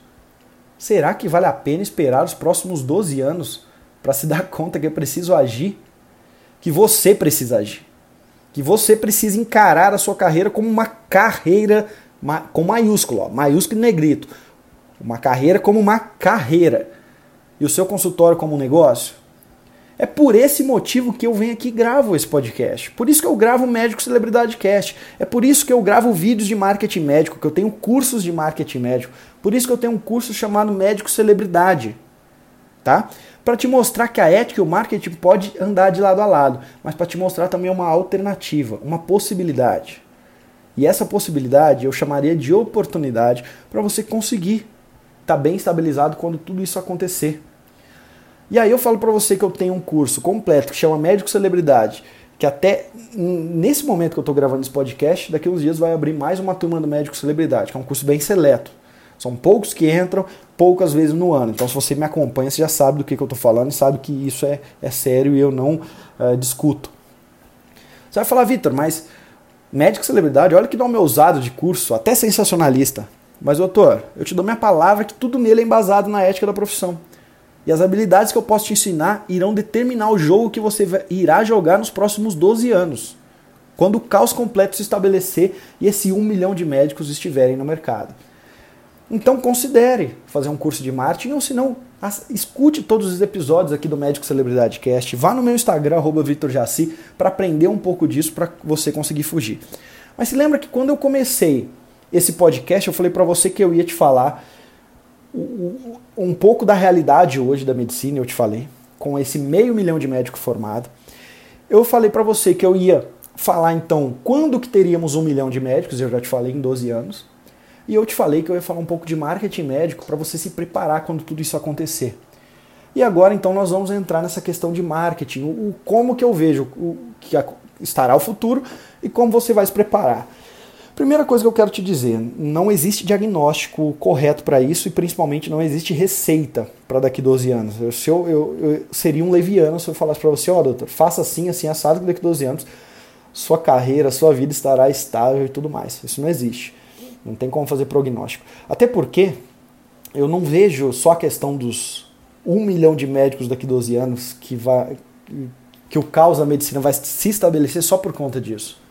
Será que vale a pena esperar os próximos 12 anos para se dar conta que é preciso agir? Que você precisa agir? que você precisa encarar a sua carreira como uma carreira com maiúsculo, ó, maiúsculo e negrito. Uma carreira como uma carreira. E o seu consultório como um negócio? É por esse motivo que eu venho aqui e gravo esse podcast. Por isso que eu gravo o Médico Celebridade Cast. É por isso que eu gravo vídeos de marketing médico, que eu tenho cursos de marketing médico. Por isso que eu tenho um curso chamado Médico Celebridade. Tá? para te mostrar que a ética e o marketing pode andar de lado a lado, mas para te mostrar também uma alternativa, uma possibilidade. E essa possibilidade eu chamaria de oportunidade para você conseguir estar tá bem estabilizado quando tudo isso acontecer. E aí eu falo para você que eu tenho um curso completo que chama Médico Celebridade, que até nesse momento que eu estou gravando esse podcast, daqui uns dias vai abrir mais uma turma do Médico Celebridade, que é um curso bem seleto. São poucos que entram, poucas vezes no ano. Então, se você me acompanha, você já sabe do que, que eu estou falando e sabe que isso é, é sério e eu não uh, discuto. Você vai falar, Vitor, mas médico celebridade, olha que nome ousado de curso, até sensacionalista. Mas, doutor, eu te dou minha palavra que tudo nele é embasado na ética da profissão. E as habilidades que eu posso te ensinar irão determinar o jogo que você irá jogar nos próximos 12 anos. Quando o caos completo se estabelecer e esse 1 milhão de médicos estiverem no mercado. Então considere fazer um curso de marketing ou se não, escute todos os episódios aqui do Médico Celebridade Cast. Vá no meu Instagram, VitorJaci, para aprender um pouco disso para você conseguir fugir. Mas se lembra que quando eu comecei esse podcast, eu falei para você que eu ia te falar um pouco da realidade hoje da medicina, eu te falei, com esse meio milhão de médicos formados. Eu falei para você que eu ia falar então quando que teríamos um milhão de médicos, eu já te falei em 12 anos. E eu te falei que eu ia falar um pouco de marketing médico para você se preparar quando tudo isso acontecer. E agora então nós vamos entrar nessa questão de marketing, o, como que eu vejo o que estará o futuro e como você vai se preparar. Primeira coisa que eu quero te dizer, não existe diagnóstico correto para isso e principalmente não existe receita para daqui 12 anos. Eu, se eu, eu, eu, seria um leviano se eu falasse para você, ó oh, doutor, faça assim, assim, assado que daqui 12 anos sua carreira, sua vida estará estável e tudo mais. Isso não existe. Não tem como fazer prognóstico. Até porque eu não vejo só a questão dos um milhão de médicos daqui 12 anos que, vai, que o caos da medicina vai se estabelecer só por conta disso.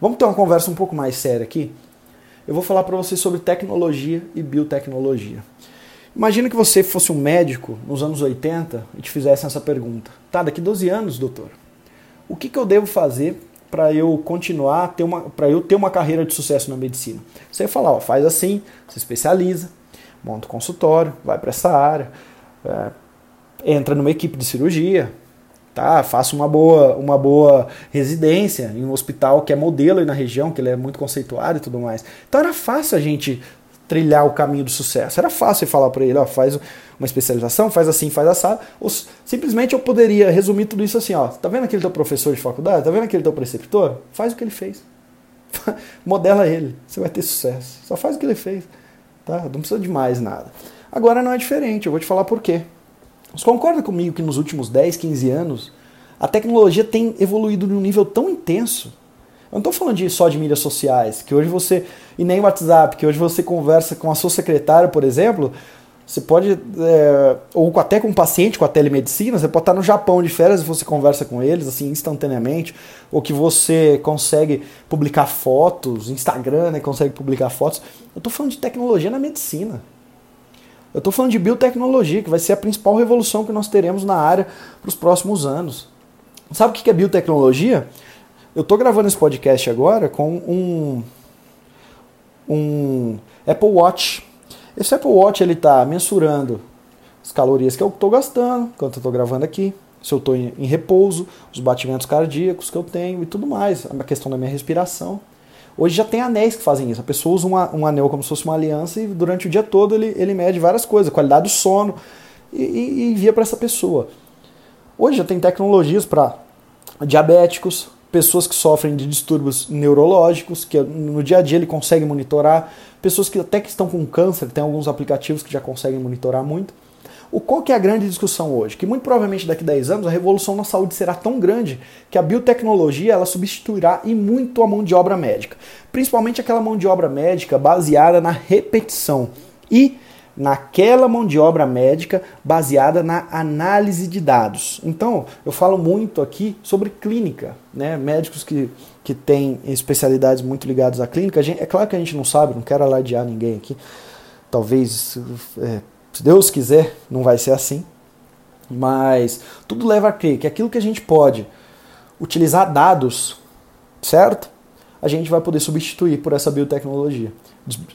Vamos ter uma conversa um pouco mais séria aqui. Eu vou falar para você sobre tecnologia e biotecnologia. Imagina que você fosse um médico nos anos 80 e te fizesse essa pergunta. Tá, daqui 12 anos, doutor, o que, que eu devo fazer para eu continuar, ter uma, para eu ter uma carreira de sucesso na medicina? Você ia falar, ó, faz assim, se especializa, monta um consultório, vai para essa área, é, entra numa equipe de cirurgia, tá? Faça uma boa, uma boa residência em um hospital que é modelo aí na região, que ele é muito conceituado e tudo mais. Então era fácil a gente trilhar o caminho do sucesso. Era fácil falar para ele, ó, faz uma especialização, faz assim, faz assado. Ou simplesmente eu poderia resumir tudo isso assim, ó, tá vendo aquele teu professor de faculdade? Tá vendo aquele teu preceptor? Faz o que ele fez. Modela ele, você vai ter sucesso. Só faz o que ele fez, tá? Não precisa de mais nada. Agora não é diferente, eu vou te falar por quê. Você concorda comigo que nos últimos 10, 15 anos a tecnologia tem evoluído num nível tão intenso? Eu não estou falando de, só de mídias sociais, que hoje você. E nem WhatsApp, que hoje você conversa com a sua secretária, por exemplo. Você pode. É, ou até com um paciente com a telemedicina, você pode estar no Japão de férias e você conversa com eles assim instantaneamente. Ou que você consegue publicar fotos, Instagram, né? Consegue publicar fotos. Eu estou falando de tecnologia na medicina. Eu estou falando de biotecnologia, que vai ser a principal revolução que nós teremos na área para os próximos anos. Sabe o que é biotecnologia? Eu estou gravando esse podcast agora com um, um Apple Watch. Esse Apple Watch ele está mensurando as calorias que eu estou gastando enquanto eu estou gravando aqui, se eu estou em repouso, os batimentos cardíacos que eu tenho e tudo mais, a questão da minha respiração. Hoje já tem anéis que fazem isso. A pessoa usa uma, um anel como se fosse uma aliança e durante o dia todo ele, ele mede várias coisas, qualidade do sono e, e, e envia para essa pessoa. Hoje já tem tecnologias para diabéticos, pessoas que sofrem de distúrbios neurológicos, que no dia a dia ele consegue monitorar, pessoas que até que estão com câncer, tem alguns aplicativos que já conseguem monitorar muito. O qual que é a grande discussão hoje? Que muito provavelmente daqui a 10 anos a revolução na saúde será tão grande que a biotecnologia ela substituirá e muito a mão de obra médica, principalmente aquela mão de obra médica baseada na repetição e naquela mão de obra médica baseada na análise de dados. Então, eu falo muito aqui sobre clínica, né? Médicos que, que têm especialidades muito ligadas à clínica. Gente, é claro que a gente não sabe, não quero alardear ninguém aqui. Talvez é, se Deus quiser, não vai ser assim. Mas tudo leva a crer que aquilo que a gente pode utilizar dados, certo? A gente vai poder substituir por essa biotecnologia.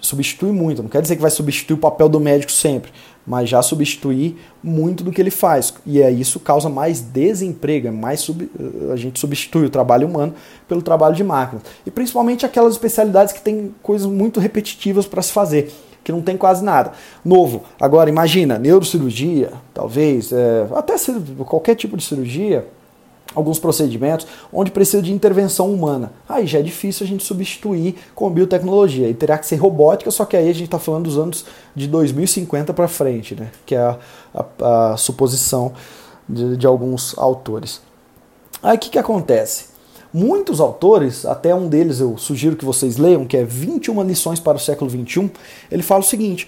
Substitui muito, não quer dizer que vai substituir o papel do médico sempre, mas já substituir muito do que ele faz. E é isso causa mais desemprego, é mais sub, a gente substitui o trabalho humano pelo trabalho de máquina. E principalmente aquelas especialidades que têm coisas muito repetitivas para se fazer que não tem quase nada. Novo. Agora, imagina, neurocirurgia, talvez, é, até qualquer tipo de cirurgia, alguns procedimentos onde precisa de intervenção humana. Aí já é difícil a gente substituir com biotecnologia. E terá que ser robótica, só que aí a gente está falando dos anos de 2050 para frente, né? que é a, a, a suposição de, de alguns autores. Aí o que, que acontece? Muitos autores, até um deles eu sugiro que vocês leiam, que é 21 lições para o século XXI, ele fala o seguinte,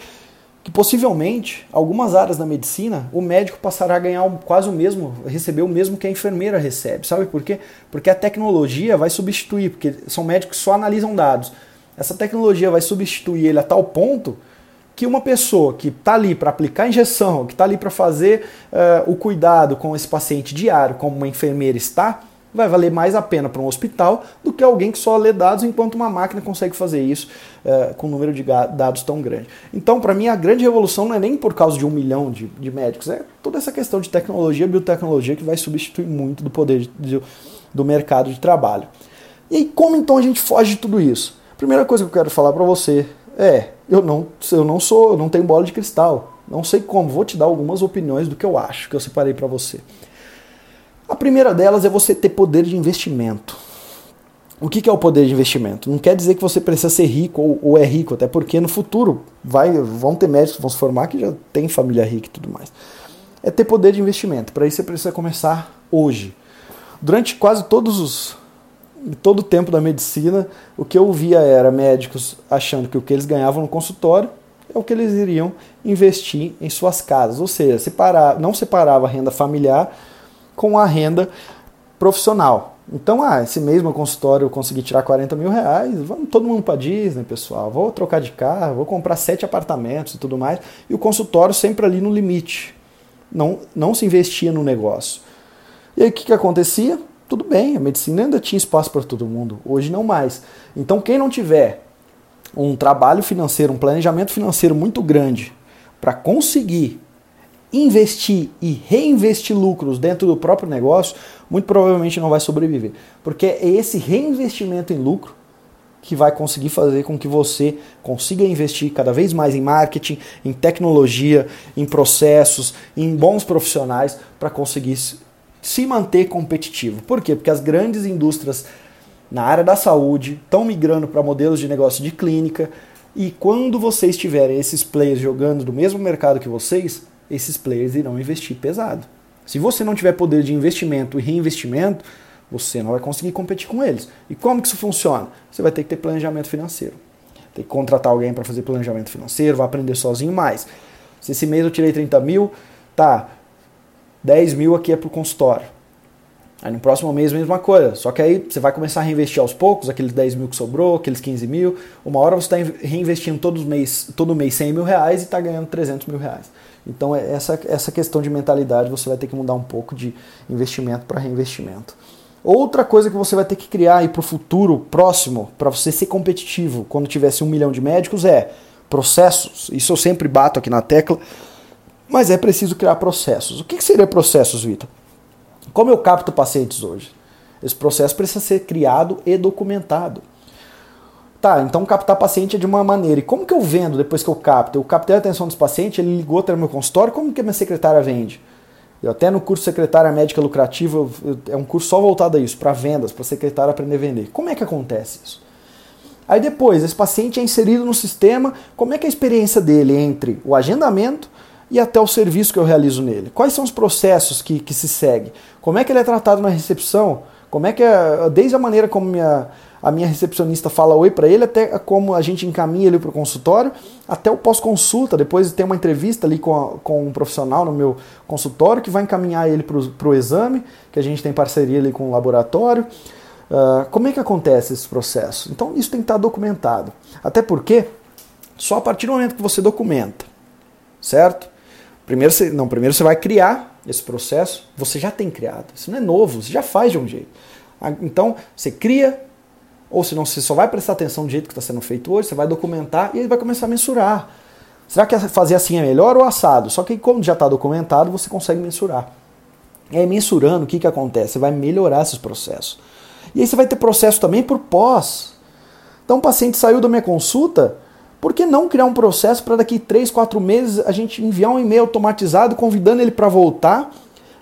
que possivelmente, algumas áreas da medicina, o médico passará a ganhar quase o mesmo, receber o mesmo que a enfermeira recebe. Sabe por quê? Porque a tecnologia vai substituir, porque são médicos que só analisam dados. Essa tecnologia vai substituir ele a tal ponto que uma pessoa que está ali para aplicar injeção, que está ali para fazer uh, o cuidado com esse paciente diário, como uma enfermeira está, vai valer mais a pena para um hospital do que alguém que só lê dados enquanto uma máquina consegue fazer isso é, com um número de dados tão grande. Então, para mim, a grande revolução não é nem por causa de um milhão de, de médicos, é toda essa questão de tecnologia, biotecnologia que vai substituir muito do poder de, de, do mercado de trabalho. E aí, como então a gente foge de tudo isso? Primeira coisa que eu quero falar para você é, eu não, eu não sou, eu não tenho bola de cristal. Não sei como, vou te dar algumas opiniões do que eu acho, que eu separei para você. A primeira delas é você ter poder de investimento. O que é o poder de investimento? Não quer dizer que você precisa ser rico ou, é rico, até porque no futuro vai, vão ter médicos que vão se formar que já tem família rica e tudo mais. É ter poder de investimento. Para isso você precisa começar hoje. Durante quase todos os todo o tempo da medicina, o que eu via era médicos achando que o que eles ganhavam no consultório é o que eles iriam investir em suas casas. Ou seja, separar, não separava a renda familiar com a renda profissional. Então, ah, esse mesmo consultório eu consegui tirar 40 mil reais, vamos todo mundo para Disney, pessoal, vou trocar de carro, vou comprar sete apartamentos e tudo mais, e o consultório sempre ali no limite, não, não se investia no negócio. E aí o que, que acontecia? Tudo bem, a medicina ainda tinha espaço para todo mundo, hoje não mais. Então, quem não tiver um trabalho financeiro, um planejamento financeiro muito grande para conseguir investir e reinvestir lucros dentro do próprio negócio, muito provavelmente não vai sobreviver. Porque é esse reinvestimento em lucro que vai conseguir fazer com que você consiga investir cada vez mais em marketing, em tecnologia, em processos, em bons profissionais para conseguir se manter competitivo. Por quê? Porque as grandes indústrias na área da saúde estão migrando para modelos de negócio de clínica e quando vocês tiverem esses players jogando no mesmo mercado que vocês, esses players irão investir pesado. Se você não tiver poder de investimento e reinvestimento, você não vai conseguir competir com eles. E como que isso funciona? Você vai ter que ter planejamento financeiro. Tem que contratar alguém para fazer planejamento financeiro, vai aprender sozinho mais. Se esse mês eu tirei 30 mil, tá, 10 mil aqui é para o consultório. Aí no próximo mês, mesma coisa. Só que aí você vai começar a reinvestir aos poucos, aqueles 10 mil que sobrou, aqueles 15 mil. Uma hora você está reinvestindo todo mês, todo mês 100 mil reais e está ganhando 300 mil reais. Então, é essa, essa questão de mentalidade você vai ter que mudar um pouco de investimento para reinvestimento. Outra coisa que você vai ter que criar aí para o futuro próximo, para você ser competitivo quando tivesse um milhão de médicos, é processos. Isso eu sempre bato aqui na tecla, mas é preciso criar processos. O que, que seria processos, Vitor? Como eu capto pacientes hoje? Esse processo precisa ser criado e documentado. Tá, então captar paciente é de uma maneira. E como que eu vendo depois que eu capto? Eu captei a atenção dos pacientes, ele ligou até o meu consultório, como que a minha secretária vende? Eu até no curso Secretária Médica Lucrativa, é um curso só voltado a isso, para vendas, para secretária aprender a vender. Como é que acontece isso? Aí depois, esse paciente é inserido no sistema, como é que é a experiência dele entre o agendamento e até o serviço que eu realizo nele? Quais são os processos que, que se segue? Como é que ele é tratado na recepção? Como é que é, desde a maneira como minha, a minha recepcionista fala oi para ele, até como a gente encaminha ele para o consultório, até o pós-consulta, depois tem uma entrevista ali com, a, com um profissional no meu consultório que vai encaminhar ele para o exame, que a gente tem parceria ali com o laboratório. Uh, como é que acontece esse processo? Então isso tem que estar documentado. Até porque só a partir do momento que você documenta, certo? Primeiro você, não, primeiro você vai criar esse processo, você já tem criado. Isso não é novo, você já faz de um jeito. Ah, então, você cria, ou se não, você só vai prestar atenção do jeito que está sendo feito hoje, você vai documentar e ele vai começar a mensurar. Será que fazer assim é melhor ou assado? Só que como já está documentado, você consegue mensurar. E aí, mensurando, o que, que acontece? Você vai melhorar esses processos. E aí você vai ter processo também por pós. Então o paciente saiu da minha consulta, por que não criar um processo para daqui 3, 4 meses a gente enviar um e-mail automatizado convidando ele para voltar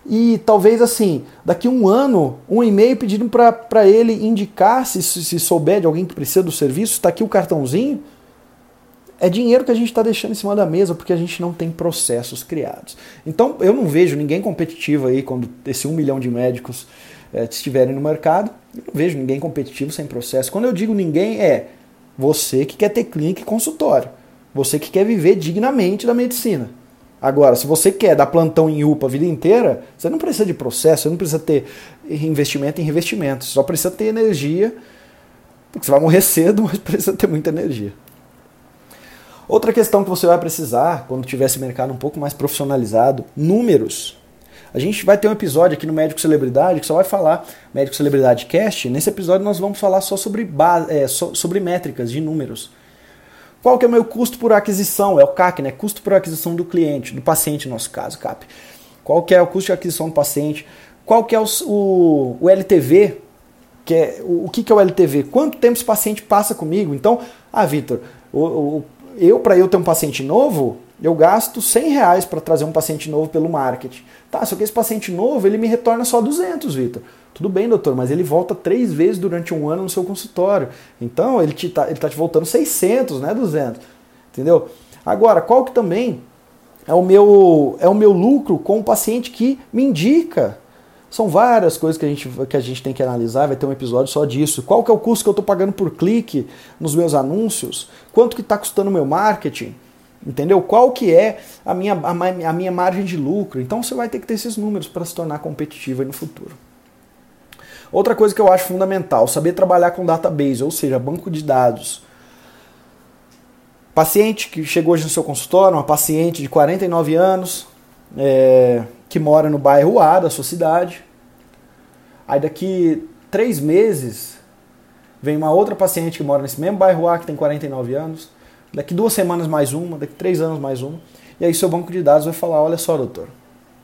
e talvez assim, daqui um ano, um e-mail pedindo para ele indicar se, se souber de alguém que precisa do serviço, está aqui o cartãozinho. É dinheiro que a gente está deixando em cima da mesa porque a gente não tem processos criados. Então eu não vejo ninguém competitivo aí quando esse um milhão de médicos é, estiverem no mercado. Eu não vejo ninguém competitivo sem processo. Quando eu digo ninguém, é você que quer ter clínica e consultório. Você que quer viver dignamente da medicina. Agora, se você quer dar plantão em UPA a vida inteira, você não precisa de processo, você não precisa ter investimento em revestimento, você só precisa ter energia, porque você vai morrer cedo, mas precisa ter muita energia. Outra questão que você vai precisar quando tiver esse mercado um pouco mais profissionalizado, números. A gente vai ter um episódio aqui no Médico Celebridade que só vai falar Médico Celebridade Cast. Nesse episódio nós vamos falar só sobre, é, so, sobre métricas de números. Qual que é o meu custo por aquisição? É o CAC, né? Custo por aquisição do cliente, do paciente, no nosso caso, CAP. Qual que é o custo de aquisição do paciente? Qual que é o, o, o LTV? Que é, o, o que, que é o LTV? Quanto tempo esse paciente passa comigo? Então, ah, Vitor, eu para eu ter um paciente novo, eu gasto 100 reais para trazer um paciente novo pelo marketing. Tá, só que esse paciente novo, ele me retorna só 200, Vitor. Tudo bem, doutor, mas ele volta três vezes durante um ano no seu consultório. Então, ele está ele tá te voltando 600, né, 200. Entendeu? Agora, qual que também é o meu, é o meu lucro com o paciente que me indica? São várias coisas que a, gente, que a gente tem que analisar, vai ter um episódio só disso. Qual que é o custo que eu estou pagando por clique nos meus anúncios? Quanto que está custando o meu marketing? Entendeu? Qual que é a minha, a, a minha margem de lucro? Então você vai ter que ter esses números para se tornar competitivo no futuro. Outra coisa que eu acho fundamental, saber trabalhar com database, ou seja, banco de dados. Paciente que chegou hoje no seu consultório, uma paciente de 49 anos, é, que mora no bairro A da sua cidade. Aí daqui três meses vem uma outra paciente que mora nesse mesmo bairro A, que tem 49 anos daqui duas semanas mais uma, daqui três anos mais uma. E aí seu banco de dados vai falar, olha só, doutor,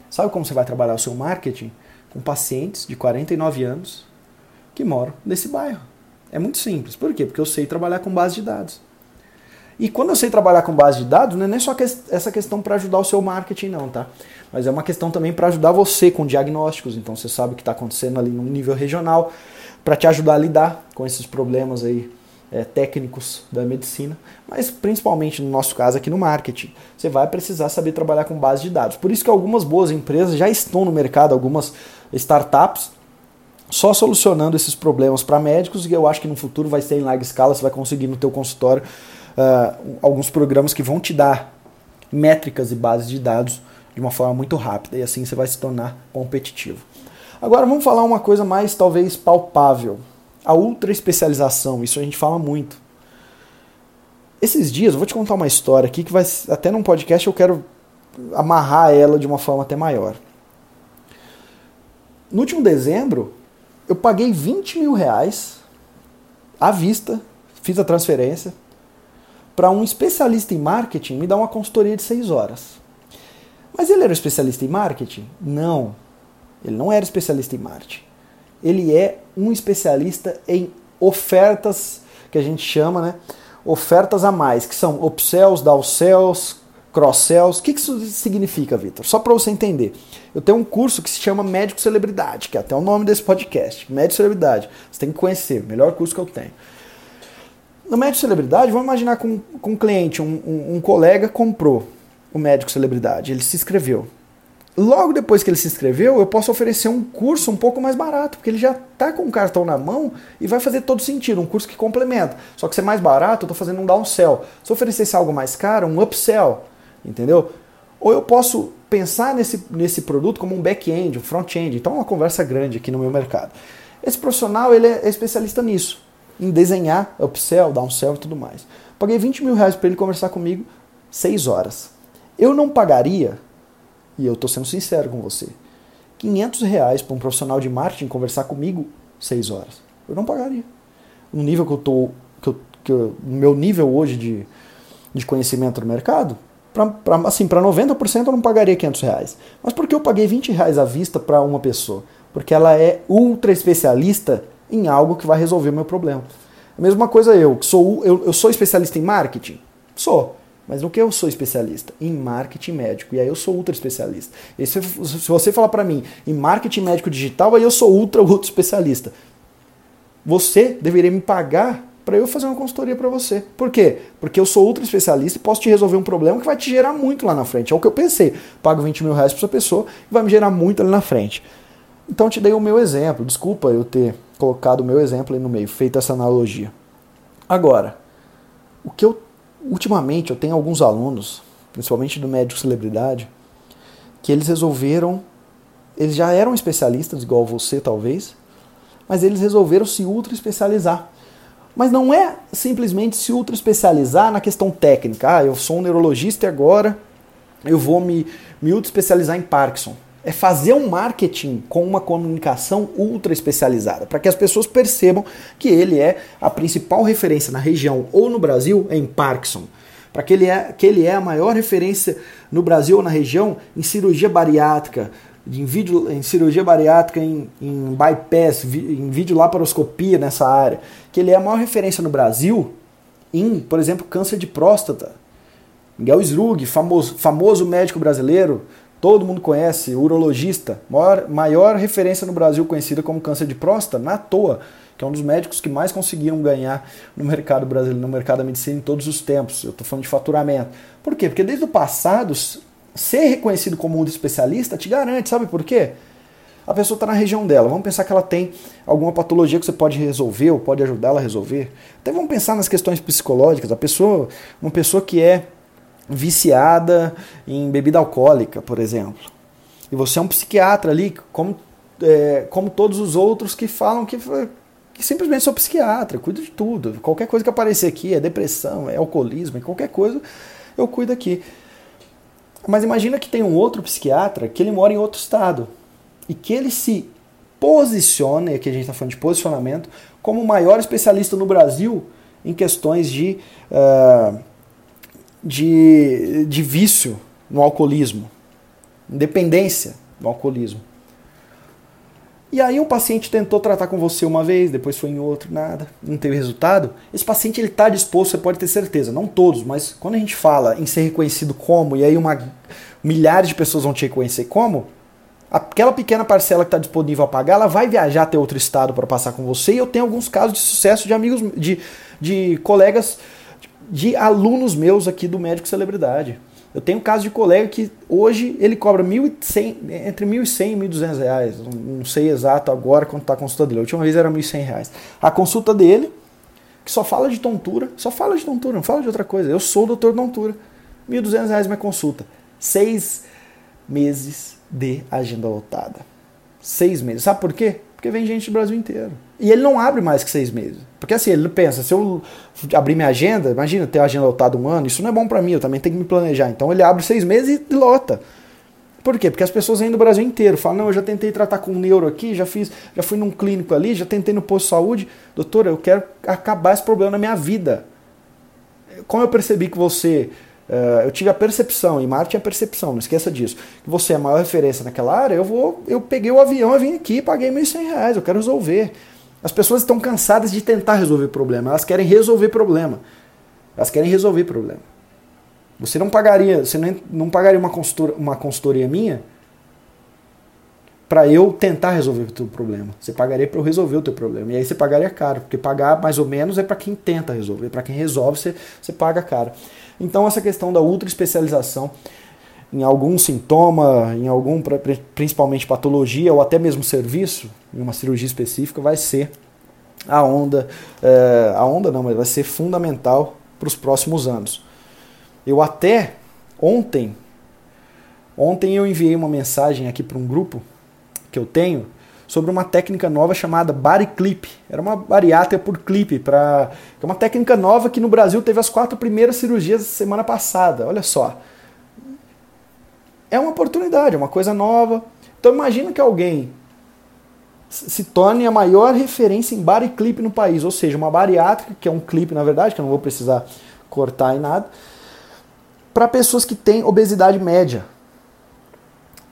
sabe como você vai trabalhar o seu marketing? Com pacientes de 49 anos que moram nesse bairro. É muito simples. Por quê? Porque eu sei trabalhar com base de dados. E quando eu sei trabalhar com base de dados, não é nem só essa questão para ajudar o seu marketing, não, tá? Mas é uma questão também para ajudar você com diagnósticos. Então você sabe o que está acontecendo ali no nível regional, para te ajudar a lidar com esses problemas aí é, técnicos da medicina, mas principalmente no nosso caso aqui no marketing. Você vai precisar saber trabalhar com base de dados. Por isso que algumas boas empresas já estão no mercado, algumas startups, só solucionando esses problemas para médicos e eu acho que no futuro vai ser em larga escala, você vai conseguir no teu consultório uh, alguns programas que vão te dar métricas e bases de dados de uma forma muito rápida e assim você vai se tornar competitivo. Agora vamos falar uma coisa mais talvez palpável a ultra especialização, isso a gente fala muito. Esses dias, eu vou te contar uma história aqui que vai até num podcast eu quero amarrar ela de uma forma até maior. No último dezembro, eu paguei 20 mil reais à vista, fiz a transferência, para um especialista em marketing me dar uma consultoria de 6 horas. Mas ele era especialista em marketing? Não. Ele não era especialista em marketing ele é um especialista em ofertas que a gente chama, né? Ofertas a mais, que são upsells, downsells, cross-sells. O que isso significa, Vitor? Só para você entender. Eu tenho um curso que se chama Médico Celebridade, que é até o nome desse podcast. Médico Celebridade. Você tem que conhecer, melhor curso que eu tenho. No Médico Celebridade, vamos imaginar com, com um cliente, um, um, um colega comprou o Médico Celebridade, ele se inscreveu. Logo depois que ele se inscreveu, eu posso oferecer um curso um pouco mais barato, porque ele já está com o cartão na mão e vai fazer todo sentido, um curso que complementa. Só que ser mais barato, eu estou fazendo um downsell. Se eu oferecesse algo mais caro, um upsell, entendeu? Ou eu posso pensar nesse, nesse produto como um back-end, um front-end. Então é uma conversa grande aqui no meu mercado. Esse profissional ele é especialista nisso, em desenhar upsell, downsell e tudo mais. Paguei 20 mil reais para ele conversar comigo 6 horas. Eu não pagaria e eu estou sendo sincero com você, 500 reais para um profissional de marketing conversar comigo 6 horas. Eu não pagaria. No nível que eu estou, que que eu, no meu nível hoje de, de conhecimento do mercado, para assim, 90% eu não pagaria 500 reais. Mas por que eu paguei 20 reais à vista para uma pessoa? Porque ela é ultra especialista em algo que vai resolver o meu problema. A mesma coisa eu, que sou, eu, eu sou especialista em marketing? Sou. Mas no que eu sou especialista? Em marketing médico. E aí eu sou ultra especialista. E se, se você falar para mim em marketing médico digital, aí eu sou ultra, ultra especialista. Você deveria me pagar para eu fazer uma consultoria para você. Por quê? Porque eu sou ultra especialista e posso te resolver um problema que vai te gerar muito lá na frente. É o que eu pensei. Pago 20 mil reais para essa pessoa e vai me gerar muito ali na frente. Então te dei o meu exemplo. Desculpa eu ter colocado o meu exemplo aí no meio, feito essa analogia. Agora, o que eu ultimamente eu tenho alguns alunos, principalmente do médico celebridade, que eles resolveram, eles já eram especialistas, igual você talvez, mas eles resolveram se ultra especializar. Mas não é simplesmente se ultra especializar na questão técnica. Ah, eu sou um neurologista e agora eu vou me, me ultra especializar em Parkinson. É fazer um marketing com uma comunicação ultra especializada, para que as pessoas percebam que ele é a principal referência na região ou no Brasil em Parkinson, para que ele é que ele é a maior referência no Brasil ou na região em cirurgia bariátrica, em, vídeo, em cirurgia bariátrica, em, em bypass, em vídeo laparoscopia nessa área, que ele é a maior referência no Brasil em, por exemplo, câncer de próstata. Miguel Srug, famoso, famoso médico brasileiro, todo mundo conhece, urologista, maior, maior referência no Brasil conhecida como câncer de próstata, na toa, que é um dos médicos que mais conseguiram ganhar no mercado brasileiro, no mercado da medicina em todos os tempos. Eu estou falando de faturamento. Por quê? Porque desde o passado, ser reconhecido como um especialista te garante, sabe por quê? A pessoa está na região dela. Vamos pensar que ela tem alguma patologia que você pode resolver ou pode ajudá-la a resolver. Até vamos pensar nas questões psicológicas. A pessoa, uma pessoa que é viciada em bebida alcoólica, por exemplo. E você é um psiquiatra ali, como, é, como todos os outros que falam que, que simplesmente sou psiquiatra, cuido de tudo. Qualquer coisa que aparecer aqui é depressão, é alcoolismo, é qualquer coisa, eu cuido aqui. Mas imagina que tem um outro psiquiatra que ele mora em outro estado e que ele se posicione, aqui a gente está falando de posicionamento, como o maior especialista no Brasil em questões de, uh, de, de vício no alcoolismo, dependência no alcoolismo. E aí um paciente tentou tratar com você uma vez, depois foi em outro, nada, não teve resultado. Esse paciente ele está disposto, você pode ter certeza, não todos, mas quando a gente fala em ser reconhecido como, e aí uma, milhares de pessoas vão te reconhecer como, aquela pequena parcela que está disponível a pagar, ela vai viajar até outro estado para passar com você. E eu tenho alguns casos de sucesso de amigos, de, de colegas, de alunos meus aqui do Médico Celebridade. Eu tenho um caso de colega que hoje ele cobra 1.100, entre 1.100 e 1.200 reais. Não sei exato agora quanto está a consulta dele. A última vez era 1.100 reais. A consulta dele, que só fala de tontura, só fala de tontura, não fala de outra coisa. Eu sou o doutor tontura. 1.200 reais minha consulta. Seis meses de agenda lotada. Seis meses. Sabe por quê? Porque vem gente do Brasil inteiro. E ele não abre mais que seis meses. Porque assim, ele pensa, se eu abrir minha agenda, imagina ter a agenda lotada um ano, isso não é bom para mim, eu também tenho que me planejar. Então ele abre seis meses e lota. Por quê? Porque as pessoas vêm do Brasil inteiro, falam, não, eu já tentei tratar com neuro aqui, já fiz, já fui num clínico ali, já tentei no posto de saúde. Doutora, eu quero acabar esse problema na minha vida. Como eu percebi que você Uh, eu tive a percepção, e Marte é a percepção, não esqueça disso, que você é a maior referência naquela área, eu vou, eu peguei o avião e vim aqui paguei 1.100 reais, eu quero resolver. As pessoas estão cansadas de tentar resolver problema, elas querem resolver problema. Elas querem resolver problema. Você não pagaria, você não, não pagaria uma consultoria, uma consultoria minha para eu tentar resolver o teu problema. Você pagaria para eu resolver o teu problema. E aí você pagaria caro, porque pagar mais ou menos é para quem tenta resolver, para quem resolve você, você paga caro. Então essa questão da ultra especialização em algum sintoma, em algum principalmente patologia ou até mesmo serviço, em uma cirurgia específica, vai ser a onda, é, a onda não, mas vai ser fundamental para os próximos anos. Eu até ontem, ontem eu enviei uma mensagem aqui para um grupo que eu tenho sobre uma técnica nova chamada body clip. Era uma bariátrica por clipe, para é uma técnica nova que no Brasil teve as quatro primeiras cirurgias semana passada. Olha só. É uma oportunidade, é uma coisa nova. Então imagina que alguém se torne a maior referência em body clip no país, ou seja, uma bariátrica, que é um clipe na verdade, que eu não vou precisar cortar em nada, para pessoas que têm obesidade média.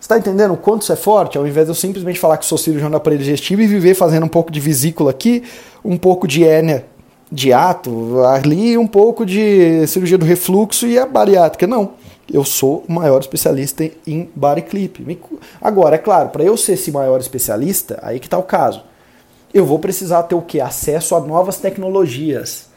Está entendendo o quanto isso é forte? Ao invés de eu simplesmente falar que sou cirurgião do aparelho digestivo e viver fazendo um pouco de vesícula aqui, um pouco de hérnia de ato ali, um pouco de cirurgia do refluxo e a bariátrica. Não. Eu sou o maior especialista em body clip. Agora, é claro, para eu ser esse maior especialista, aí que está o caso. Eu vou precisar ter o que? Acesso a novas tecnologias.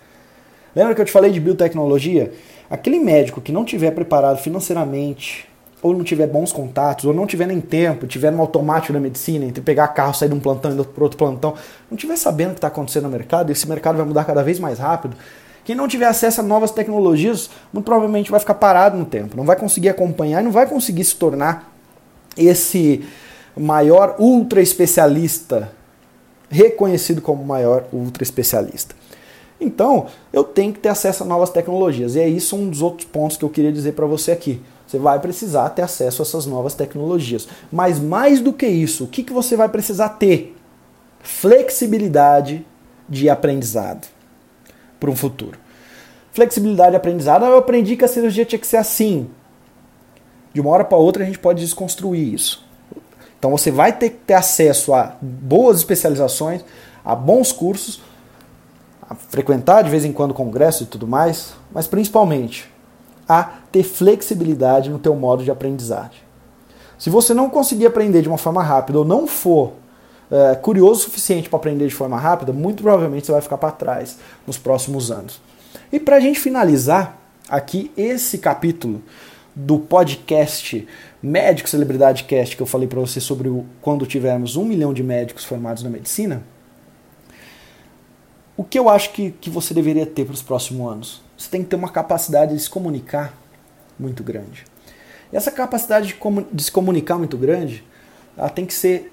Lembra que eu te falei de biotecnologia? Aquele médico que não tiver preparado financeiramente, ou não tiver bons contatos, ou não tiver nem tempo, tiver no automático da medicina, entre pegar carro, sair de um plantão e para outro plantão, não tiver sabendo o que está acontecendo no mercado, esse mercado vai mudar cada vez mais rápido, quem não tiver acesso a novas tecnologias, muito provavelmente vai ficar parado no tempo, não vai conseguir acompanhar não vai conseguir se tornar esse maior ultra especialista, reconhecido como maior ultra especialista. Então, eu tenho que ter acesso a novas tecnologias, e é isso um dos outros pontos que eu queria dizer para você aqui Você vai precisar ter acesso a essas novas tecnologias. Mas mais do que isso, o que, que você vai precisar ter? Flexibilidade de aprendizado para um futuro. Flexibilidade de aprendizado, eu aprendi que a cirurgia tinha que ser assim. De uma hora para outra a gente pode desconstruir isso. Então você vai ter que ter acesso a boas especializações, a bons cursos, a frequentar de vez em quando congresso e tudo mais, mas principalmente a ter flexibilidade no teu modo de aprendizagem. Se você não conseguir aprender de uma forma rápida ou não for é, curioso o suficiente para aprender de forma rápida, muito provavelmente você vai ficar para trás nos próximos anos. E para a gente finalizar aqui esse capítulo do podcast Médico Celebridade Cast que eu falei para você sobre o, quando tivermos um milhão de médicos formados na medicina, o que eu acho que, que você deveria ter para os próximos anos? você tem que ter uma capacidade de se comunicar muito grande. E essa capacidade de, de se comunicar muito grande, ela tem que ser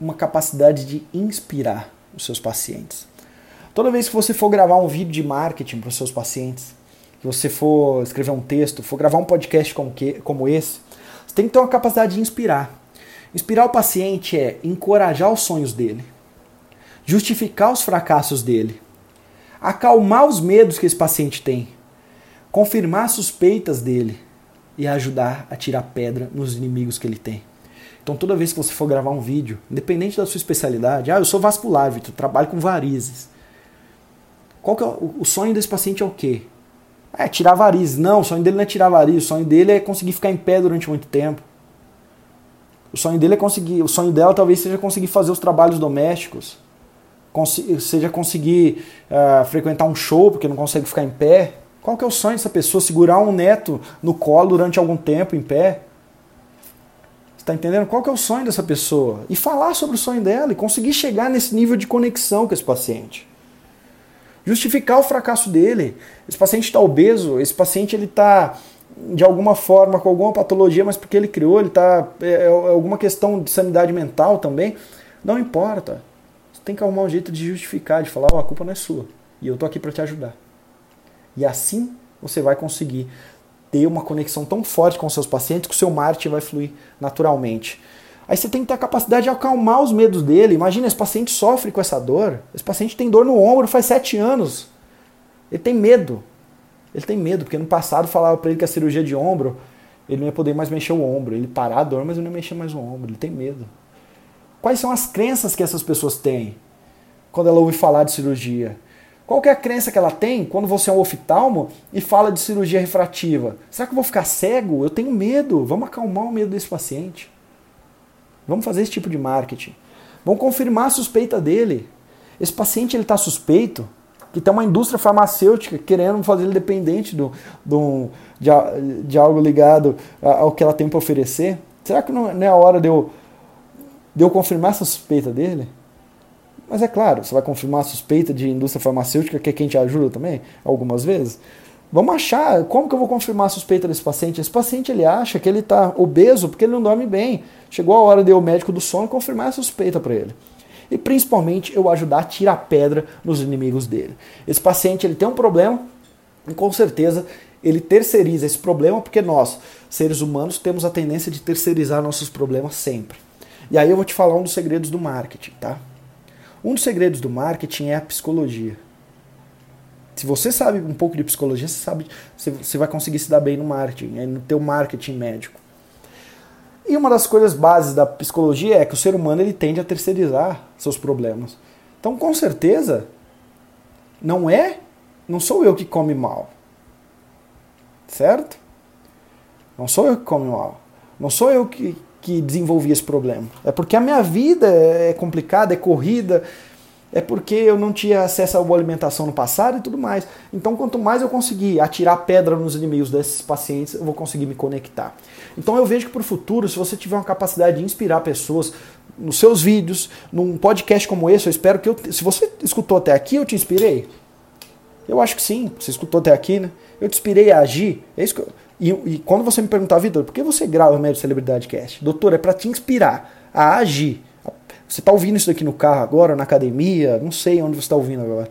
uma capacidade de inspirar os seus pacientes. Toda vez que você for gravar um vídeo de marketing para os seus pacientes, que você for escrever um texto, for gravar um podcast como, que, como esse, você tem que ter uma capacidade de inspirar. Inspirar o paciente é encorajar os sonhos dele, justificar os fracassos dele, acalmar os medos que esse paciente tem, confirmar suspeitas dele e ajudar a tirar pedra nos inimigos que ele tem. Então, toda vez que você for gravar um vídeo, independente da sua especialidade, ah, eu sou vascular, Vitor, trabalho com varizes. Qual que é o, o sonho desse paciente é o quê? É tirar varizes. Não, o sonho dele não é tirar varizes, o sonho dele é conseguir ficar em pé durante muito tempo. O sonho dele é conseguir, o sonho dela talvez seja conseguir fazer os trabalhos domésticos seja conseguir uh, frequentar um show porque não consegue ficar em pé. Qual que é o sonho dessa pessoa? Segurar um neto no colo durante algum tempo em pé? Está entendendo? Qual que é o sonho dessa pessoa? E falar sobre o sonho dela e conseguir chegar nesse nível de conexão com esse paciente. Justificar o fracasso dele. Esse paciente está obeso, esse paciente ele está de alguma forma com alguma patologia, mas porque ele criou, ele está é, é alguma questão de sanidade mental também. Não importa tem que arrumar um jeito de justificar, de falar, ó, oh, a culpa não é sua. E eu tô aqui para te ajudar. E assim você vai conseguir ter uma conexão tão forte com seus pacientes que o seu marketing vai fluir naturalmente. Aí você tem que ter a capacidade de acalmar os medos dele. Imagina, esse paciente sofre com essa dor. Esse paciente tem dor no ombro faz sete anos. Ele tem medo. Ele tem medo, porque no passado falava para ele que a cirurgia de ombro, ele não ia poder mais mexer o ombro. Ele parar a dor, mas ele não ia mexer mais o ombro. Ele tem medo. Quais são as crenças que essas pessoas têm quando ela ouve falar de cirurgia? Qual é a crença que ela tem quando você é um oftalmo e fala de cirurgia refrativa? Será que eu vou ficar cego? Eu tenho medo. Vamos acalmar o medo desse paciente. Vamos fazer esse tipo de marketing. Vamos confirmar a suspeita dele. Esse paciente está suspeito que tem uma indústria farmacêutica querendo fazer ele dependente do, do, de, de algo ligado ao que ela tem para oferecer. Será que não é a hora de eu de eu confirmar essa suspeita dele. Mas é claro, você vai confirmar a suspeita de indústria farmacêutica, que é quem te ajuda também, algumas vezes. Vamos achar, como que eu vou confirmar a suspeita desse paciente? Esse paciente ele acha que ele está obeso porque ele não dorme bem. Chegou a hora de eu, médico do sono, confirmar a suspeita para ele. E principalmente eu ajudar a tirar pedra nos inimigos dele. Esse paciente ele tem um problema e com certeza ele terceiriza esse problema porque nós, seres humanos, temos a tendência de terceirizar nossos problemas sempre. E aí eu vou te falar um dos segredos do marketing, tá? Um dos segredos do marketing é a psicologia. Se você sabe um pouco de psicologia, você sabe, você vai conseguir se dar bem no marketing, no teu marketing médico. E uma das coisas bases da psicologia é que o ser humano ele tende a terceirizar seus problemas. Então, com certeza, não é, não sou eu que come mal. Certo? Não sou eu que come mal. Não sou eu que, que desenvolvi esse problema. É porque a minha vida é complicada, é corrida, é porque eu não tinha acesso a boa alimentação no passado e tudo mais. Então, quanto mais eu conseguir atirar pedra nos inimigos desses pacientes, eu vou conseguir me conectar. Então, eu vejo que para o futuro, se você tiver uma capacidade de inspirar pessoas nos seus vídeos, num podcast como esse, eu espero que eu, se você escutou até aqui, eu te inspirei. Eu acho que sim. Você escutou até aqui, né? Eu te inspirei a agir. É isso que eu, e, e quando você me perguntar, Vitor, por que você grava Médio Celebridade Cast? Doutor, é para te inspirar a agir. Você está ouvindo isso daqui no carro agora, na academia, não sei onde você está ouvindo agora.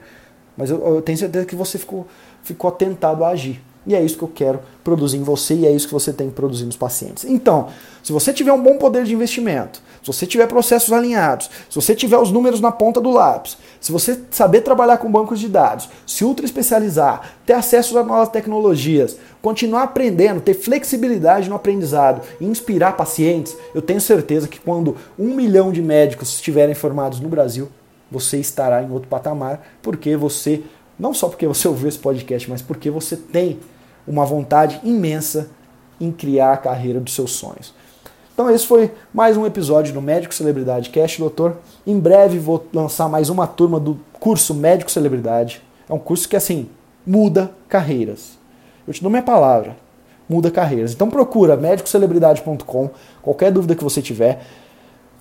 Mas eu, eu, tenho certeza que você ficou, ficou atentado a agir. E é isso que eu quero produzir em você e é isso que você tem que produzir nos pacientes. Então, se você tiver um bom poder de investimento, se você tiver processos alinhados, se você tiver os números na ponta do lápis, se você saber trabalhar com bancos de dados, se ultra especializar, ter acesso a novas tecnologias, continuar aprendendo, ter flexibilidade no aprendizado e inspirar pacientes, eu tenho certeza que quando um milhão de médicos estiverem formados no Brasil, você estará em outro patamar, porque você, não só porque você ouviu esse podcast, mas porque você tem uma vontade imensa em criar a carreira dos seus sonhos. Então esse foi mais um episódio do Médico Celebridade Cast, doutor. Em breve vou lançar mais uma turma do curso Médico Celebridade. É um curso que assim muda carreiras. Eu te dou minha palavra, muda carreiras. Então procura médicocelebridade.com, qualquer dúvida que você tiver.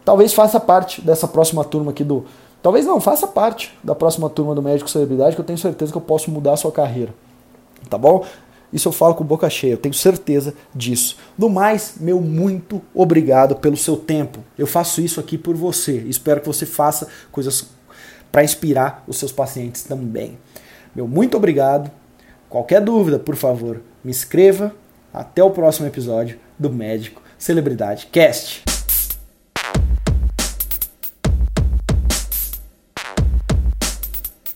Talvez faça parte dessa próxima turma aqui do. Talvez não, faça parte da próxima turma do Médico Celebridade, que eu tenho certeza que eu posso mudar a sua carreira. Tá bom? Isso eu falo com boca cheia, eu tenho certeza disso. Do mais, meu muito obrigado pelo seu tempo. Eu faço isso aqui por você. Espero que você faça coisas para inspirar os seus pacientes também. Meu muito obrigado. Qualquer dúvida, por favor, me escreva. Até o próximo episódio do Médico Celebridade Cast.